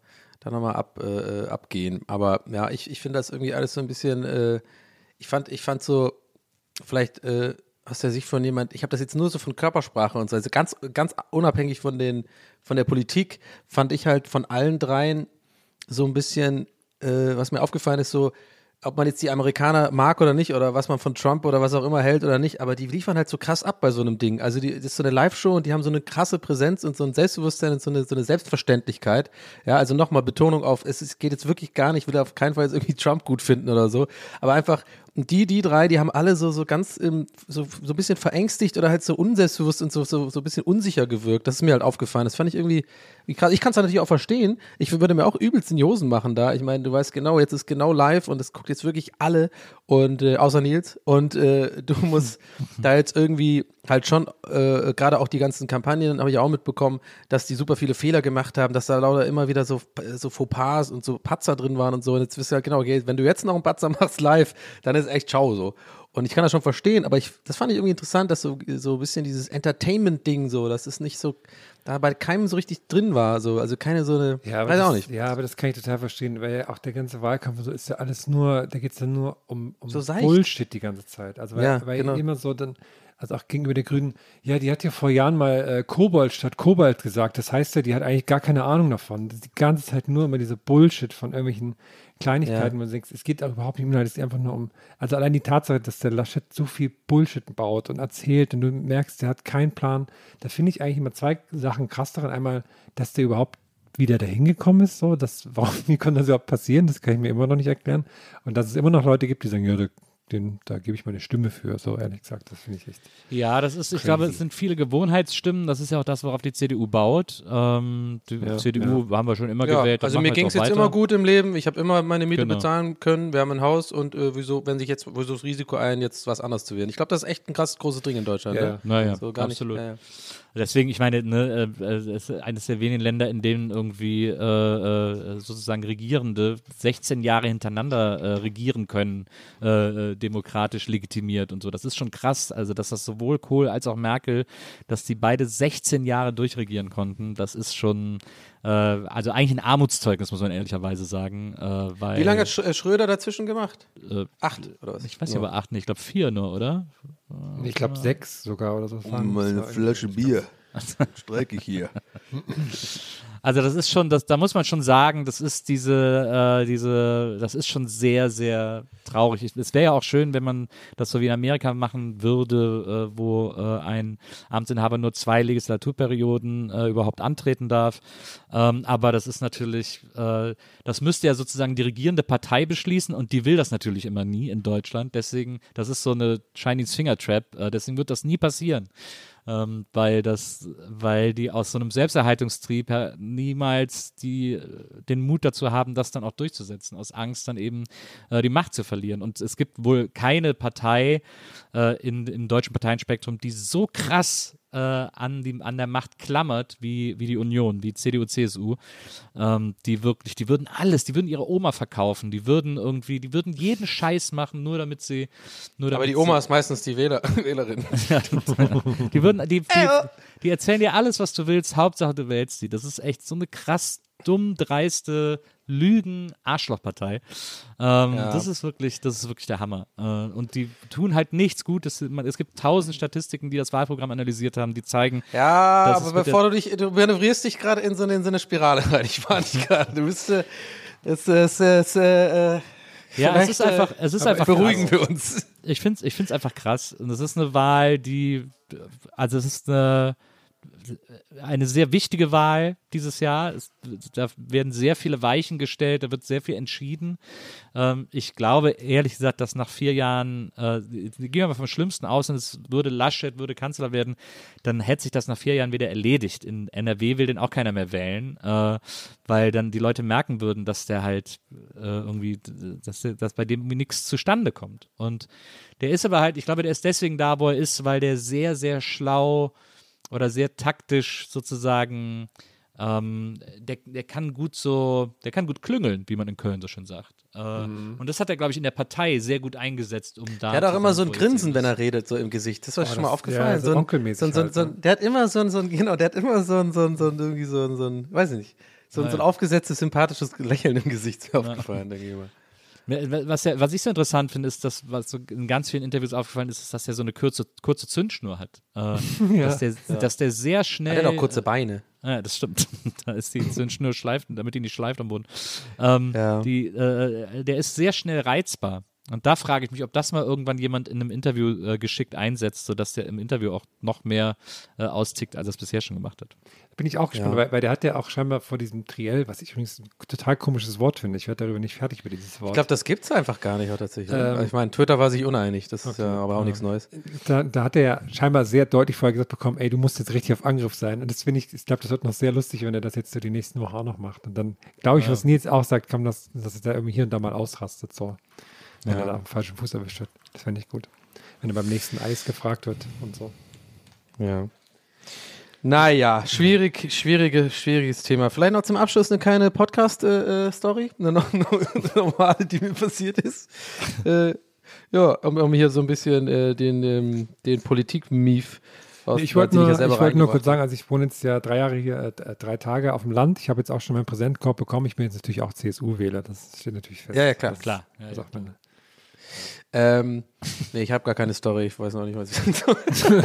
dann nochmal ab, äh, abgehen. Aber ja, ich, ich finde das irgendwie alles so ein bisschen, äh, ich fand, ich fand so, vielleicht äh, aus der Sicht von jemand, ich habe das jetzt nur so von Körpersprache und so, also ganz, ganz unabhängig von den, von der Politik, fand ich halt von allen dreien so ein bisschen, äh, was mir aufgefallen ist, so, ob man jetzt die Amerikaner mag oder nicht oder was man von Trump oder was auch immer hält oder nicht, aber die liefern halt so krass ab bei so einem Ding. Also die, das ist so eine Live-Show und die haben so eine krasse Präsenz und so ein Selbstbewusstsein und so eine, so eine Selbstverständlichkeit. Ja, also nochmal Betonung auf, es ist, geht jetzt wirklich gar nicht, ich will auf keinen Fall jetzt irgendwie Trump gut finden oder so, aber einfach, Und die, die drei, die haben alle so, so ganz ähm, so, so ein bisschen verängstigt oder halt so unselbstbewusst und so, so, so ein bisschen unsicher gewirkt. Das ist mir halt aufgefallen. Das fand ich irgendwie, wie krass. Ich kann es natürlich auch verstehen. Ich würde mir auch übelst in die machen da. Ich meine, du weißt genau, jetzt ist genau live und es guckt jetzt wirklich alle und äh, außer Nils. Und äh, du musst da jetzt irgendwie halt schon, äh, gerade auch die ganzen Kampagnen habe ich auch mitbekommen, dass die super viele Fehler gemacht haben, dass da lauter immer wieder so, so Fauxpas und so Patzer drin waren und so. Und jetzt wisst ihr halt genau, okay, wenn du jetzt noch einen Patzer machst live, dann ist echt ciao so. Und ich kann das schon verstehen, aber ich, das fand ich irgendwie interessant, dass so, so ein bisschen dieses Entertainment-Ding so, das ist nicht so, da bei keinem so richtig drin war, so, also keine so eine, Ja, aber weiß das, auch nicht. Ja, aber das kann ich total verstehen, weil ja auch der ganze Wahlkampf und so ist ja alles nur, da geht es ja nur um, um So. Bullshit die ganze Zeit. Also weil, Ja, weil genau. immer so dann, also auch gegenüber der Grünen, ja, die hat ja vor Jahren mal äh, Kobold statt Kobalt gesagt. Das heißt ja, die hat eigentlich gar keine Ahnung davon. Die ganze Zeit nur immer diese Bullshit von irgendwelchen Kleinigkeiten, Ja. wo du denkst, es geht auch überhaupt nicht um Inhalt, es geht einfach nur um, also allein die Tatsache, dass der Laschet so viel Bullshit baut und erzählt und du merkst, der hat keinen Plan. Da finde ich eigentlich immer zwei Sachen krass daran. Einmal, dass der überhaupt wieder dahin gekommen ist, so, das, warum, wie konnte das überhaupt passieren? Das kann ich mir immer noch nicht erklären. Und dass es immer noch Leute gibt, die sagen, ja, da, den, da gebe ich meine Stimme für, so ehrlich gesagt, das finde ich echt. Ja, das ist, ich glaube, es sind viele Gewohnheitsstimmen. Das ist ja auch das, worauf die CDU baut. Ähm, die Ja, CDU haben wir schon immer Ja, gewählt. das also mir ging es jetzt weiter. immer gut im Leben. Ich habe immer meine Miete Genau. bezahlen können. Wir haben ein Haus und äh, wieso, wenn sich jetzt, wieso das Risiko ein, jetzt was anderes zu werden? Ich glaube, das ist echt ein krass großes Ding in Deutschland. Ja. Ne? Naja, so gar absolut. Nicht, ja, ja. Deswegen, ich meine, ne, äh, äh, es ist eines der wenigen Länder, in denen irgendwie äh, äh, sozusagen Regierende 16 Jahre hintereinander regieren können, demokratisch legitimiert und so. Das ist schon krass. Also, dass das sowohl Kohl als auch Merkel, dass die beide 16 Jahre durchregieren konnten, das ist schon, äh, also eigentlich ein Armutszeugnis, muss man ehrlicherweise sagen. Äh, weil, Wie lange hat äh, Schröder dazwischen gemacht? Äh, Acht oder was? Ich weiß nicht, aber acht, nee, ich glaube vier nur, oder? Ich glaube, sechs sogar oder so. es. Das war irgendwie- Bier. Strecke ich hier. Also das ist schon, das, da muss man schon sagen, das ist diese, äh, diese, das ist schon sehr, sehr traurig. Es wäre ja auch schön, wenn man das so wie in Amerika machen würde, äh, wo äh, ein Amtsinhaber nur zwei Legislaturperioden äh, überhaupt antreten darf. Ähm, aber das ist natürlich, äh, das müsste ja sozusagen die regierende Partei beschließen und die will das natürlich immer nie in Deutschland. Deswegen, das ist so eine Chinese Finger Trap. Äh, deswegen wird das nie passieren ähm, weil das, weil die aus so einem Selbsterhaltungstrieb niemals die, den Mut dazu haben, das dann auch durchzusetzen, aus Angst dann eben äh, die Macht zu verlieren. Und es gibt wohl keine Partei äh, in, im deutschen Parteienspektrum, die so krass äh, an, die, an der Macht klammert wie, wie die Union, wie CDU, CSU. Ähm, die wirklich, die würden alles, die würden ihre Oma verkaufen, die würden irgendwie, die würden jeden Scheiß machen, nur damit sie, nur damit Aber die sie, Oma ist meistens die Wähler, Wählerin. die würden, die, die, die erzählen dir alles, was du willst, Hauptsache du wählst sie. Das ist echt so eine krass dumm, dreiste Lügen-Arschlochpartei. Ähm, Ja. Das ist wirklich, das ist wirklich der Hammer. Äh, und die tun halt nichts Gutes. Man, es gibt tausend Statistiken, die das Wahlprogramm analysiert haben, die zeigen, Ja, aber bevor du dich, du manövrierst dich gerade in so eine, in so eine Spirale rein. Ich war nicht gerade. Du bist, äh, es, es, es, äh, äh, ja, es ist einfach, äh, es ist einfach beruhigen krass. wir uns. ich finde es ich find's einfach krass. Und es ist eine Wahl, die, also es ist eine, eine sehr wichtige Wahl dieses Jahr. Es, da werden sehr viele Weichen gestellt, da wird sehr viel entschieden. Ähm, ich glaube, ehrlich gesagt, dass nach vier Jahren, äh, gehen wir mal vom Schlimmsten aus und es würde Laschet, würde Kanzler werden, dann hätte sich das nach vier Jahren wieder erledigt. In NRW will den auch keiner mehr wählen, äh, weil dann die Leute merken würden, dass der halt äh, irgendwie, dass, der- dass bei dem nichts zustande kommt. Und der ist aber halt, ich glaube, der ist deswegen da, wo er ist, weil der sehr, sehr schlau oder sehr taktisch sozusagen, ähm, der, der kann gut so, der kann gut klüngeln, wie man in Köln so schön sagt. Äh, Und das hat er, glaube ich, in der Partei sehr gut eingesetzt, um da. Der hat auch immer so ein er Grinsen, wenn er redet, so im Gesicht. Das war schon mal das- aufgefallen. ja, so so, ein- so, ein- halt, so, ein- ne? Der hat immer so ein, so ein, genau, der hat immer so ein, so ein, so ein irgendwie so ein, so ein weiß ich nicht, so ein, so ein aufgesetztes, sympathisches Lächeln im Gesicht ist mir aufgefallen, denke ich immer. Was, ja, was ich so interessant finde, ist, dass, was so in ganz vielen Interviews aufgefallen ist, ist, dass er so eine kurze, kurze Zündschnur hat. Äh, dass, der, dass der sehr schnell. Er hat auch kurze Beine. Ja, das stimmt. da ist die Zündschnur schleift, damit die nicht schleift am Boden. Ähm, Ja. die, äh, der ist sehr schnell reizbar. Und da frage ich mich, ob das mal irgendwann jemand in einem Interview äh, geschickt einsetzt, sodass der im Interview auch noch mehr äh, austickt, als er es bisher schon gemacht hat. Bin ich auch gespannt, Ja. weil, weil der hat ja auch scheinbar vor diesem Triell, was ich übrigens ein total komisches Wort finde. Ich werde darüber nicht fertig über dieses Wort. Ich glaube, das gibt's einfach gar nicht tatsächlich. Ähm, ich meine, Twitter war sich uneinig, das ist ja aber auch nichts Neues. da, da hat er ja scheinbar sehr deutlich vorher gesagt bekommen, ey, du musst jetzt richtig auf Angriff sein. Und das finde ich, ich glaube, das wird noch sehr lustig, wenn er das jetzt so die nächsten Wochen auch noch macht. Und dann glaube ich, was Nils auch sagt, kann dass, dass er da irgendwie hier und da mal ausrastet, so. Wenn er da am falschen Fuß erwischt wird. Das fände ich gut. Wenn er beim nächsten Eis gefragt wird und so. Ja. Naja, schwierig, schwierige, schwieriges Thema. Vielleicht noch zum Abschluss eine kleine Podcast-Story, no- eine normale, die mir passiert ist. äh, ja, um, um hier so ein bisschen äh, den, ähm, den Politik-Mief aus ich wollte nur, ja ich selber wollte nur kurz sagen, also ich wohne jetzt ja drei Jahre hier, äh, drei Tage auf dem Land. Ich habe jetzt auch schon meinen Präsentkorb bekommen. Ich bin jetzt natürlich auch CSU-Wähler. Das steht natürlich fest. Ja, ja, klar. Das, Klar. Ja, das ja, sagt man. Ähm, nee, ich habe gar keine Story. Ich weiß noch nicht, was ich sagen soll.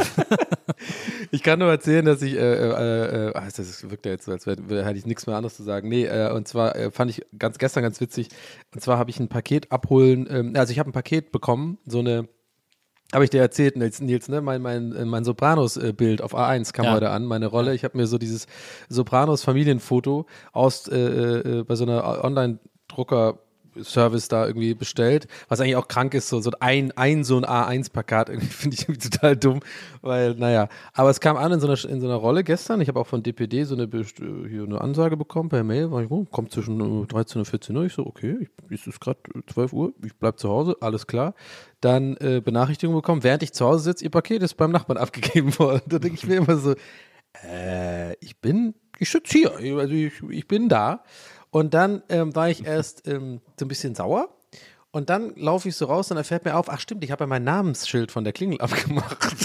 Ich kann nur erzählen, dass ich, äh, äh, äh, ah, das wirkt ja jetzt so, als hätte ich nichts mehr anderes zu sagen. Nee, äh, und zwar äh, fand ich ganz gestern ganz witzig. Und zwar habe ich ein Paket abholen, ähm, also ich habe ein Paket bekommen, so eine, habe ich dir erzählt, Nils, Nils ne? mein, mein, äh, mein Sopranos-Bild auf A1 kam Ja. heute an, meine Rolle. Ich habe mir so dieses Sopranos-Familienfoto aus, äh, äh, bei so einer Online-Drucker- Service da irgendwie bestellt, was eigentlich auch krank ist, so, so ein, ein so ein A1-Plakat, irgendwie finde ich irgendwie total dumm, weil, naja, aber es kam an in so einer, in so einer Rolle gestern, ich habe auch von DPD so eine, äh, hier eine Ansage bekommen per Mail, war ich, oh, kommt zwischen äh, 13 und 14 Uhr, ich so, okay, ich, es ist gerade 12 Uhr, ich bleib zu Hause, alles klar, dann äh, Benachrichtigung bekommen, während ich zu Hause sitze, ihr Paket ist beim Nachbarn abgegeben worden, da denke ich mir immer so, äh, ich bin, ich sitze hier, also ich, ich bin da. Und dann ähm, war ich erst ähm, so ein bisschen sauer. Und dann laufe ich so raus und dann fällt mir auf, ach stimmt, ich habe ja mein Namensschild von der Klingel abgemacht.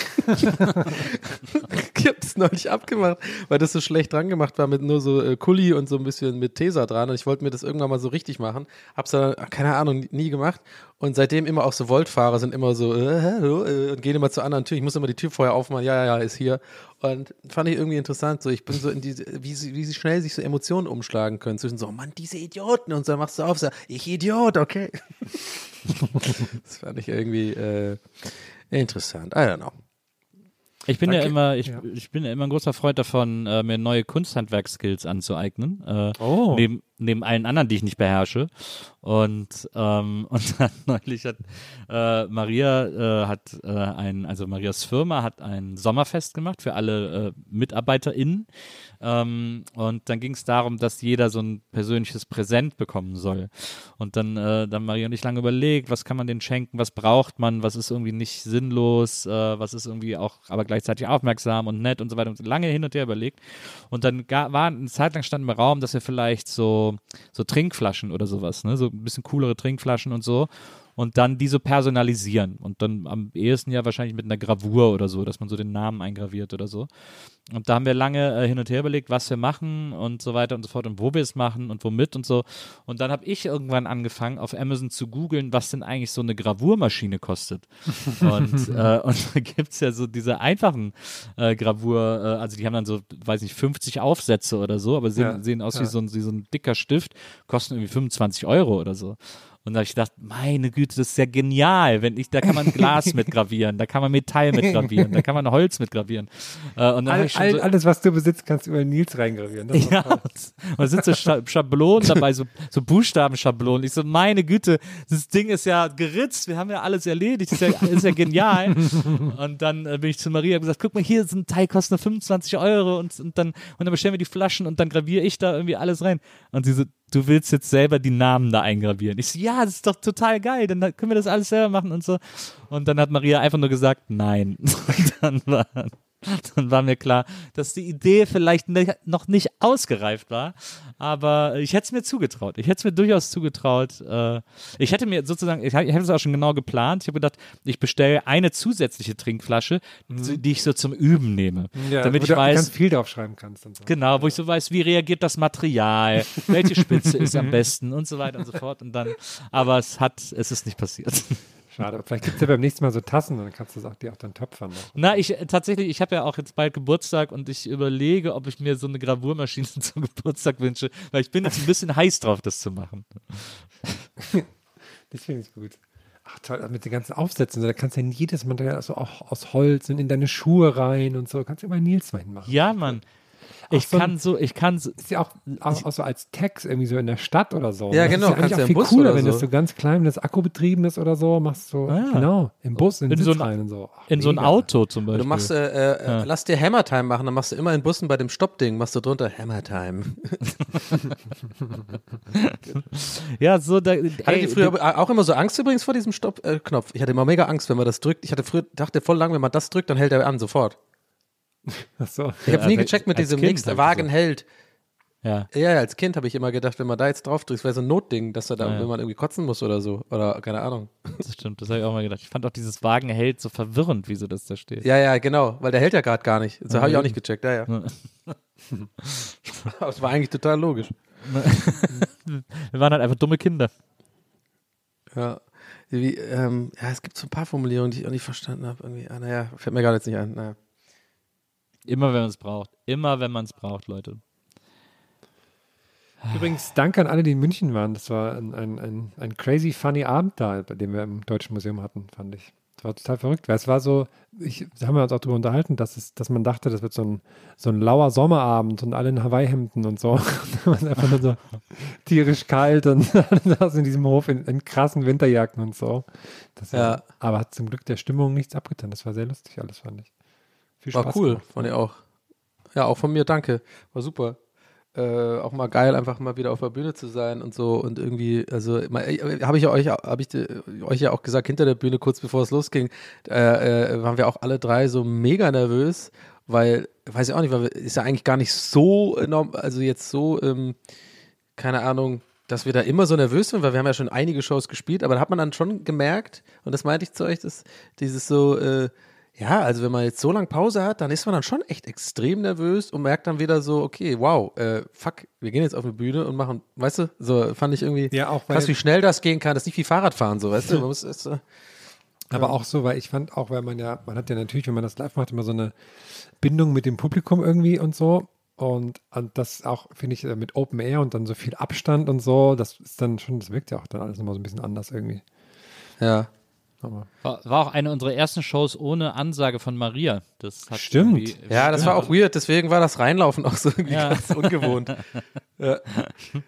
Ich habe das neulich abgemacht, weil das so schlecht dran gemacht war mit nur so äh, Kuli und so ein bisschen mit Tesa dran. Und ich wollte mir das irgendwann mal so richtig machen. Hab's dann, ach, keine Ahnung, nie gemacht. Und seitdem immer auch so Voltfahrer sind immer so, äh, äh, und gehen immer zur anderen Tür. Ich muss immer die Tür vorher aufmachen, ja, ja, ja, ist hier. Und fand ich irgendwie interessant. So, ich bin so in diese, wie sie, wie sie schnell sich so Emotionen umschlagen können. Zwischen so, Mann, diese Idioten. Und so machst du auf, so, ich Idiot, okay. das fand ich irgendwie äh, interessant. I don't know. Ich bin ja Danke. immer, ich, Ja. ich bin ja immer ein großer Freund davon, äh, mir neue Kunsthandwerkskills anzueignen. Äh, Oh. neben, neben allen anderen, die ich nicht beherrsche. Und, ähm, und dann neulich hat äh, Maria äh, hat äh, ein, also Marias Firma hat ein Sommerfest gemacht für alle äh, MitarbeiterInnen. Ähm, und dann ging es darum, dass jeder so ein persönliches Präsent bekommen soll. Und dann, äh, dann Maria und ich lange überlegt, was kann man denen schenken, was braucht man, was ist irgendwie nicht sinnlos, äh, was ist irgendwie auch, aber gleichzeitig aufmerksam und nett und so weiter. Und lange hin und her überlegt. Und dann war eine Zeit lang stand im Raum, dass wir vielleicht so, so Trinkflaschen oder sowas, ne, so ein bisschen coolere Trinkflaschen und so. Und dann die so personalisieren. Und dann am ehesten ja wahrscheinlich mit einer Gravur oder so, dass man so den Namen eingraviert oder so. Und da haben wir lange äh, hin und her überlegt, was wir machen und so weiter und so fort und wo wir es machen und womit und so. Und dann habe ich irgendwann angefangen, auf Amazon zu googeln, was denn eigentlich so eine Gravurmaschine kostet. und, äh, und da gibt es ja so diese einfachen äh, Gravur, äh, also die haben dann so, weiß nicht, 50 Aufsätze oder so, aber sehen, Ja, sehen aus wie, ja. so ein, wie so ein dicker Stift, kosten irgendwie 25 Euro oder so. Und da habe ich gedacht, meine Güte, das ist ja genial. Wenn ich, da kann man Glas mit gravieren, da kann man Metall mit gravieren, da kann man Holz mit gravieren. Äh, und All, all, so, alles, was du besitzt, kannst du über Nils reingravieren. Ja, toll. und da sind so Scha Schablonen dabei, so, so Buchstabenschablonen. Ich so, meine Güte, das Ding ist ja geritzt, wir haben ja alles erledigt, ist ja, ist ja genial. und dann äh, bin ich zu Maria und gesagt, guck mal, hier ist ein Teil, kostet nur 25 Euro und, und, dann, und dann bestellen wir die Flaschen und dann graviere ich da irgendwie alles rein. Und sie so, du willst jetzt selber die Namen da eingravieren. Ich so, ja, das ist doch total geil, dann können wir das alles selber machen und so. Und dann hat Maria einfach nur gesagt, nein. Und dann war, dann war mir klar, dass die Idee vielleicht ne, noch nicht ausgereift war, aber ich hätte es mir zugetraut. Ich hätte es mir durchaus zugetraut. Äh, ich hätte mir sozusagen, ich, hab- ich hätte es auch schon genau geplant. Ich habe gedacht, ich bestelle eine zusätzliche Trinkflasche, so- die ich so zum Üben nehme, Mhm. Ja, damit wo ich weiß, ganz viel draufschreiben kannst und so. Genau, wo ich so weiß, wie reagiert das Material, welche Spitze ist am besten und so weiter und so fort. Und dann, aber es hat, es ist nicht passiert. Schade. Vielleicht gibt es ja beim nächsten Mal so Tassen und dann kannst du das auch, die auch dann töpfern. Noch. Na, ich äh, tatsächlich, ich habe ja auch jetzt bald Geburtstag und ich überlege, ob ich mir so eine Gravurmaschine zum Geburtstag wünsche, weil ich bin jetzt ein bisschen heiß drauf, das zu machen. Das finde ich gut. Ach toll, mit den ganzen Aufsätzen. Da kannst du ja jedes Material also auch aus Holz und in deine Schuhe rein und so. Kannst du immer Nils mal hinmachen. Ja, Mann. Ich so kann so, ich kann so, Ist ja auch, auch, auch so als Text irgendwie so in der Stadt oder so. Ja, Das genau, Ist ja kannst eigentlich du auch im viel Bus cooler, oder wenn das so. so ganz klein, wenn das Akku betrieben ist oder so, machst du, Ah. genau, im Bus, in den In so ein- rein und so. Ach, in so ein mega. Auto zum Beispiel. Du machst, äh, äh, lass dir Hammer Time machen, dann machst du immer in Bussen bei dem Stoppding, machst du drunter Hammer Time. ja, so da, ey, ihr früher auch immer so Angst übrigens vor diesem Stopp-Knopf? ich hatte immer mega Angst, wenn man das drückt. Ich hatte früher, dachte voll lang, wenn man das drückt, dann hält er an, sofort. Ach so. Ich habe Ja, nie gecheckt mit diesem Kind nächsten hab ich Wagen so. hält. ja. Ja, als Kind habe ich immer gedacht, wenn man da jetzt drauf drückt, wäre so ein Notding, dass er da, Ja, wenn man irgendwie kotzen muss oder so. Oder keine Ahnung. Das stimmt, das habe ich auch mal gedacht. Ich fand auch dieses Wagenheld so verwirrend, wieso das da steht. Ja, ja, genau, weil der hält ja gerade gar nicht. Das habe ich auch nicht gecheckt, ja, ja. Es war eigentlich total logisch. Wir waren halt einfach dumme Kinder. Ja. Wie, ähm, ja, es gibt so ein paar Formulierungen, die ich auch nicht verstanden habe. Irgendwie, ah, naja, fällt mir gerade jetzt nicht ein. Naja. Immer wenn man es braucht. Immer wenn man es braucht, Leute. Übrigens, danke an alle, die in München waren. Das war ein, ein, ein, ein crazy funny Abend da, bei dem wir im Deutschen Museum hatten, fand ich. Das war total verrückt, weil es war so, ich, da haben wir uns auch darüber unterhalten, dass, es, dass man dachte, das wird so ein, so ein lauer Sommerabend und alle in Hawaii-Hemden und so. Und war es einfach nur so tierisch kalt und alle saßen in diesem Hof in, in krassen Winterjacken und so. Das war, Ja. Aber hat zum Glück der Stimmung nichts abgetan. Das war sehr lustig alles, fand ich. Viel Spaß War cool, gemacht. fand ich auch. Ja, auch von mir, danke. War super. Äh, auch mal geil, einfach mal wieder auf der Bühne zu sein und so und irgendwie, also habe ich ja euch, habe ich äh, euch ja auch gesagt, hinter der Bühne, kurz bevor es losging, äh, äh, waren wir auch alle drei so mega nervös, weil, weiß ich auch nicht, weil ist ja eigentlich gar nicht so enorm, also jetzt so, ähm, keine Ahnung, dass wir da immer so nervös sind, weil wir haben ja schon einige Shows gespielt, aber da hat man dann schon gemerkt, und das meinte ich zu euch, dass dieses so, äh, ja, also wenn man jetzt so lange Pause hat, dann ist man dann schon echt extrem nervös und merkt dann wieder so, okay, wow, äh, fuck, wir gehen jetzt auf eine Bühne und machen, weißt du, so fand ich irgendwie Ja, auch krass, wie schnell das gehen kann, das ist nicht wie Fahrradfahren, so, weißt du, man muss, ist, äh, Aber auch so, weil ich fand auch, weil man ja, man hat ja natürlich, wenn man das live macht, immer so eine Bindung mit dem Publikum irgendwie und so. Und, und das auch, finde ich, äh, mit Open Air und dann so viel Abstand und so, das ist dann schon, das wirkt ja auch dann alles nochmal so ein bisschen anders irgendwie. ja. Aber War, war auch eine unserer ersten Shows ohne Ansage von Maria. Das hat Stimmt. Ja, das war auch weird, deswegen war das Reinlaufen auch so irgendwie Ja. ganz ungewohnt. ja.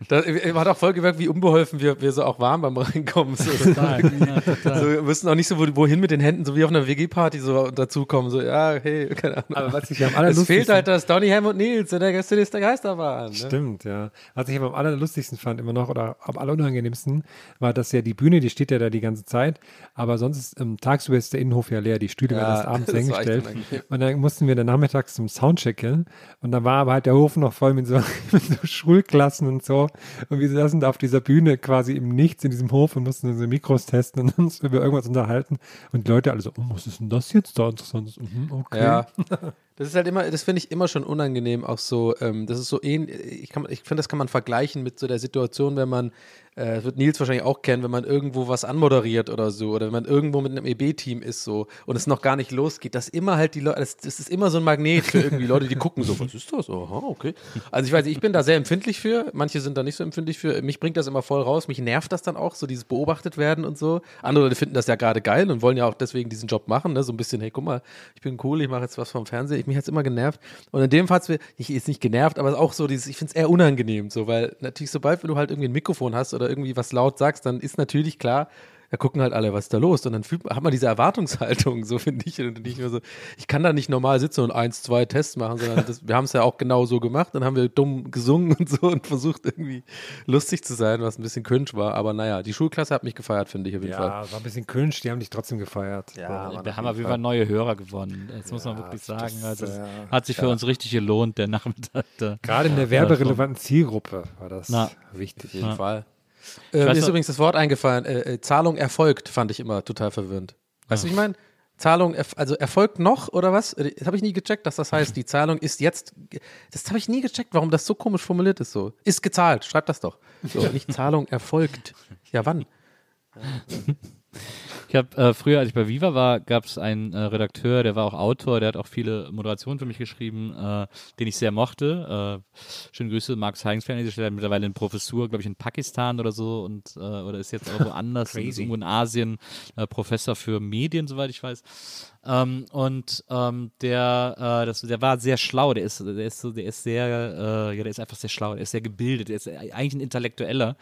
da, man hat auch voll gemerkt, wie unbeholfen wir, wir so auch waren beim Reinkommen. So, Total, ja, total. so, wir wussten auch nicht so, wo, wohin mit den Händen, so wie auf einer WG-Party so dazukommen. So, ja, hey, keine Ahnung. Aber was ich am es allerlustigsten fehlt halt das Donny, Ham und Nils in der Gästeliste der Geisterbahn. Ne? Stimmt, ja. Was ich aber am allerlustigsten fand immer noch oder am allerunangenehmsten war, dass ja die Bühne, die steht ja da die ganze Zeit, aber sonst ist ähm, tagsüber ist der Innenhof ja leer, die Stühle Ja, werden erst abends hingestellt. Und dann mussten wir dann nachmittags zum Soundcheck hin und dann war aber halt der Hof noch voll mit so, mit so Schulklassen und so und wir saßen da auf dieser Bühne quasi im Nichts in diesem Hof und mussten unsere Mikros testen und uns über irgendwas unterhalten und die Leute alle so, oh, was ist denn das jetzt da interessant? Mhm, okay. Ja. Das ist halt immer, das finde ich immer schon unangenehm, auch so, ähm, das ist so ähnlich, ich, ich finde, das kann man vergleichen mit so der Situation, wenn man, äh, das wird Nils wahrscheinlich auch kennen, wenn man irgendwo was anmoderiert oder so, oder wenn man irgendwo mit einem EB-Team ist so und es noch gar nicht losgeht, dass immer halt die Leute, das, das ist immer so ein Magnet für irgendwie Leute, die gucken so, was ist das? Aha, okay. Also ich weiß, ich bin da sehr empfindlich für, manche sind da nicht so empfindlich für, mich bringt das immer voll raus, mich nervt das dann auch, so dieses beobachtet werden und so. Andere Leute finden das ja gerade geil und wollen ja auch deswegen diesen Job machen, ne? so ein bisschen, hey, guck mal, ich bin cool, ich mache jetzt was vom Fernsehen, ich mich jetzt immer genervt. Und in dem Fall, ich ist nicht genervt, aber auch so dieses, ich finde es eher unangenehm, so, weil natürlich sobald du halt irgendwie ein Mikrofon hast oder irgendwie was laut sagst, dann ist natürlich klar, da gucken halt alle, was ist da los? Und dann fühlt, man- hat man diese Erwartungshaltung, so finde ich. Und nicht mehr so, ich kann da nicht normal sitzen und eins, zwei Tests machen, sondern das, wir haben es ja auch genau so gemacht. Dann haben wir dumm gesungen und so und versucht irgendwie lustig zu sein, was ein bisschen cringe war. Aber naja, die Schulklasse hat mich gefeiert, finde ich auf jeden Fall. Ja, war ein bisschen cringe, die haben dich trotzdem gefeiert. Ja. Wir haben auf jeden Fall neue Hörer gewonnen. Das muss man wirklich sagen. Also, das, es ja. hat sich für uns richtig gelohnt, der Nachmittag. Da. Gerade in der werberelevanten Zielgruppe war das Na. wichtig. Auf jeden Fall. Äh, mir ist noch- übrigens das Wort eingefallen, äh, äh, Zahlung erfolgt, fand ich immer total verwirrend. Weißt du, wie ich meine? Zahlung, also erfolgt noch oder was? Äh, Das habe ich nie gecheckt, dass das heißt, die Zahlung ist jetzt. Das habe ich nie gecheckt, warum das so komisch formuliert ist. So ist gezahlt, schreib das doch. So, nicht Zahlung erfolgt. Ja, wann? Ich habe äh, früher, als ich bei Viva war, gab es einen äh, Redakteur, der war auch Autor, der hat auch viele Moderationen für mich geschrieben, äh, den ich sehr mochte. Äh, schöne Grüße, Markus Heingsfeld, der hat mittlerweile eine Professur, glaube ich, in Pakistan oder so und äh, oder ist jetzt auch woanders, ist irgendwo in Asien, äh, Professor für Medien, soweit ich weiß. Ähm, und ähm, der, das, der war sehr schlau, der ist, der ist so, der ist sehr, ja, der ist einfach sehr schlau, der ist sehr gebildet, der ist eigentlich ein Intellektueller.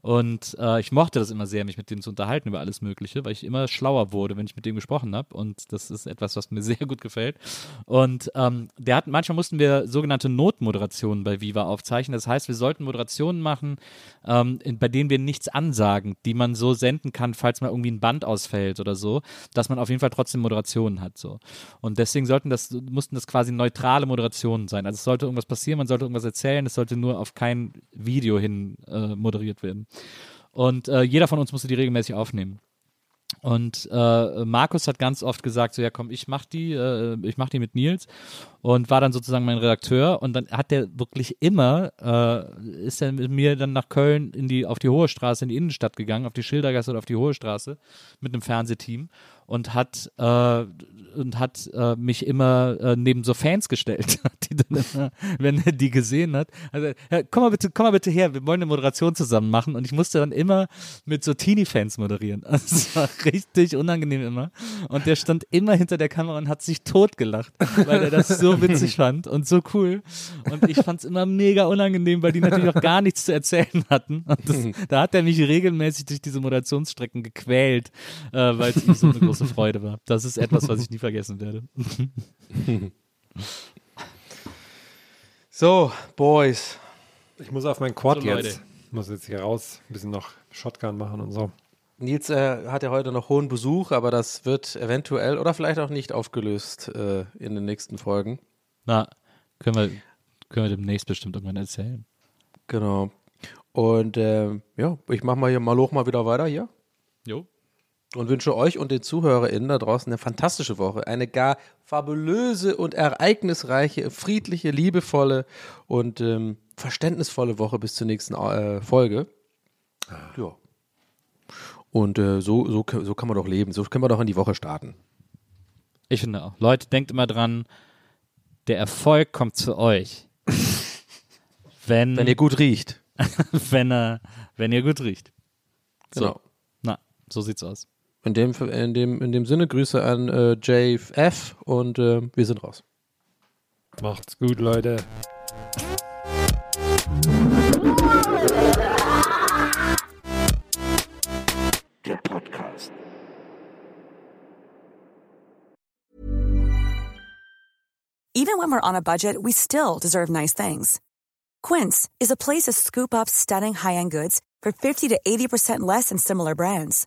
Und ich mochte das immer sehr, mich mit dem zu unterhalten über alles Mögliche, weil ich immer schlauer wurde, wenn ich mit dem gesprochen habe. Und das ist etwas, was mir sehr gut gefällt. Und ähm, der hat, manchmal mussten wir sogenannte Notmoderationen bei Viva aufzeichnen. Das heißt, wir sollten Moderationen machen, ähm, bei denen wir nichts ansagen, die man so senden kann, falls mal irgendwie ein Band ausfällt oder so, dass man auf jeden Fall trotzdem Moderationen hat. So. Und deswegen sollten das, mussten das quasi neutrale Moderationen sein. Also es sollte irgendwas passieren, man sollte irgendwas erzählen, es sollte nur auf kein Video hin äh, moderiert werden. Und äh, jeder von uns musste die regelmäßig aufnehmen. Und äh, Markus hat ganz oft gesagt, so ja komm, ich mach die, äh, ich mach die mit Nils und war dann sozusagen mein Redakteur und dann hat der wirklich immer, äh, ist er mit mir dann nach Köln in die, auf die Hohe Straße, in die Innenstadt gegangen, auf die Schildergasse oder auf die Hohe Straße mit einem Fernsehteam und hat äh, und hat äh, mich immer äh, neben so Fans gestellt, die dann immer, wenn er die gesehen hat, also ja, komm mal bitte, komm mal bitte her, wir wollen eine Moderation zusammen machen. Und ich musste dann immer mit so Teenie-Fans moderieren. Es war richtig unangenehm immer. Und der stand immer hinter der Kamera und hat sich totgelacht, weil er das so witzig fand und so cool. Und ich fand es immer mega unangenehm, weil die natürlich auch gar nichts zu erzählen hatten. Das, da hat er mich regelmäßig durch diese Moderationsstrecken gequält, äh, weil ihm so eine große Freude war. Das ist etwas, was ich nie vergessen werde. So, Boys. Ich muss auf mein Quad So, jetzt. Ich muss jetzt hier raus, ein bisschen noch Shotgun machen und so. Nils äh, hat ja heute noch hohen Besuch, aber das wird eventuell oder vielleicht auch nicht aufgelöst äh, in den nächsten Folgen. Na, können wir, können wir demnächst bestimmt irgendwann erzählen. Genau. Und ähm, ja, ich mache mal hier mal hoch mal wieder weiter hier Jo. Und wünsche euch und den ZuhörerInnen da draußen eine fantastische Woche. Eine gar fabulöse und ereignisreiche, friedliche, liebevolle und ähm, verständnisvolle Woche bis zur nächsten äh, Folge. Ja. Und äh, so, so, so kann man doch leben. So können wir doch in die Woche starten. Ich finde auch. Leute, denkt immer dran, der Erfolg kommt zu euch. wenn, Wenn ihr gut riecht. wenn, er, wenn ihr gut riecht. So. Genau. Na, so sieht's aus. In dem, in dem, in dem Sinne Grüße an äh, JF und äh, wir sind raus. Macht's gut, Leute. Der Podcast. Even when we're on a budget, we still deserve nice things. Quince is a place to scoop up stunning high-end goods for 50 to 80% less than similar brands.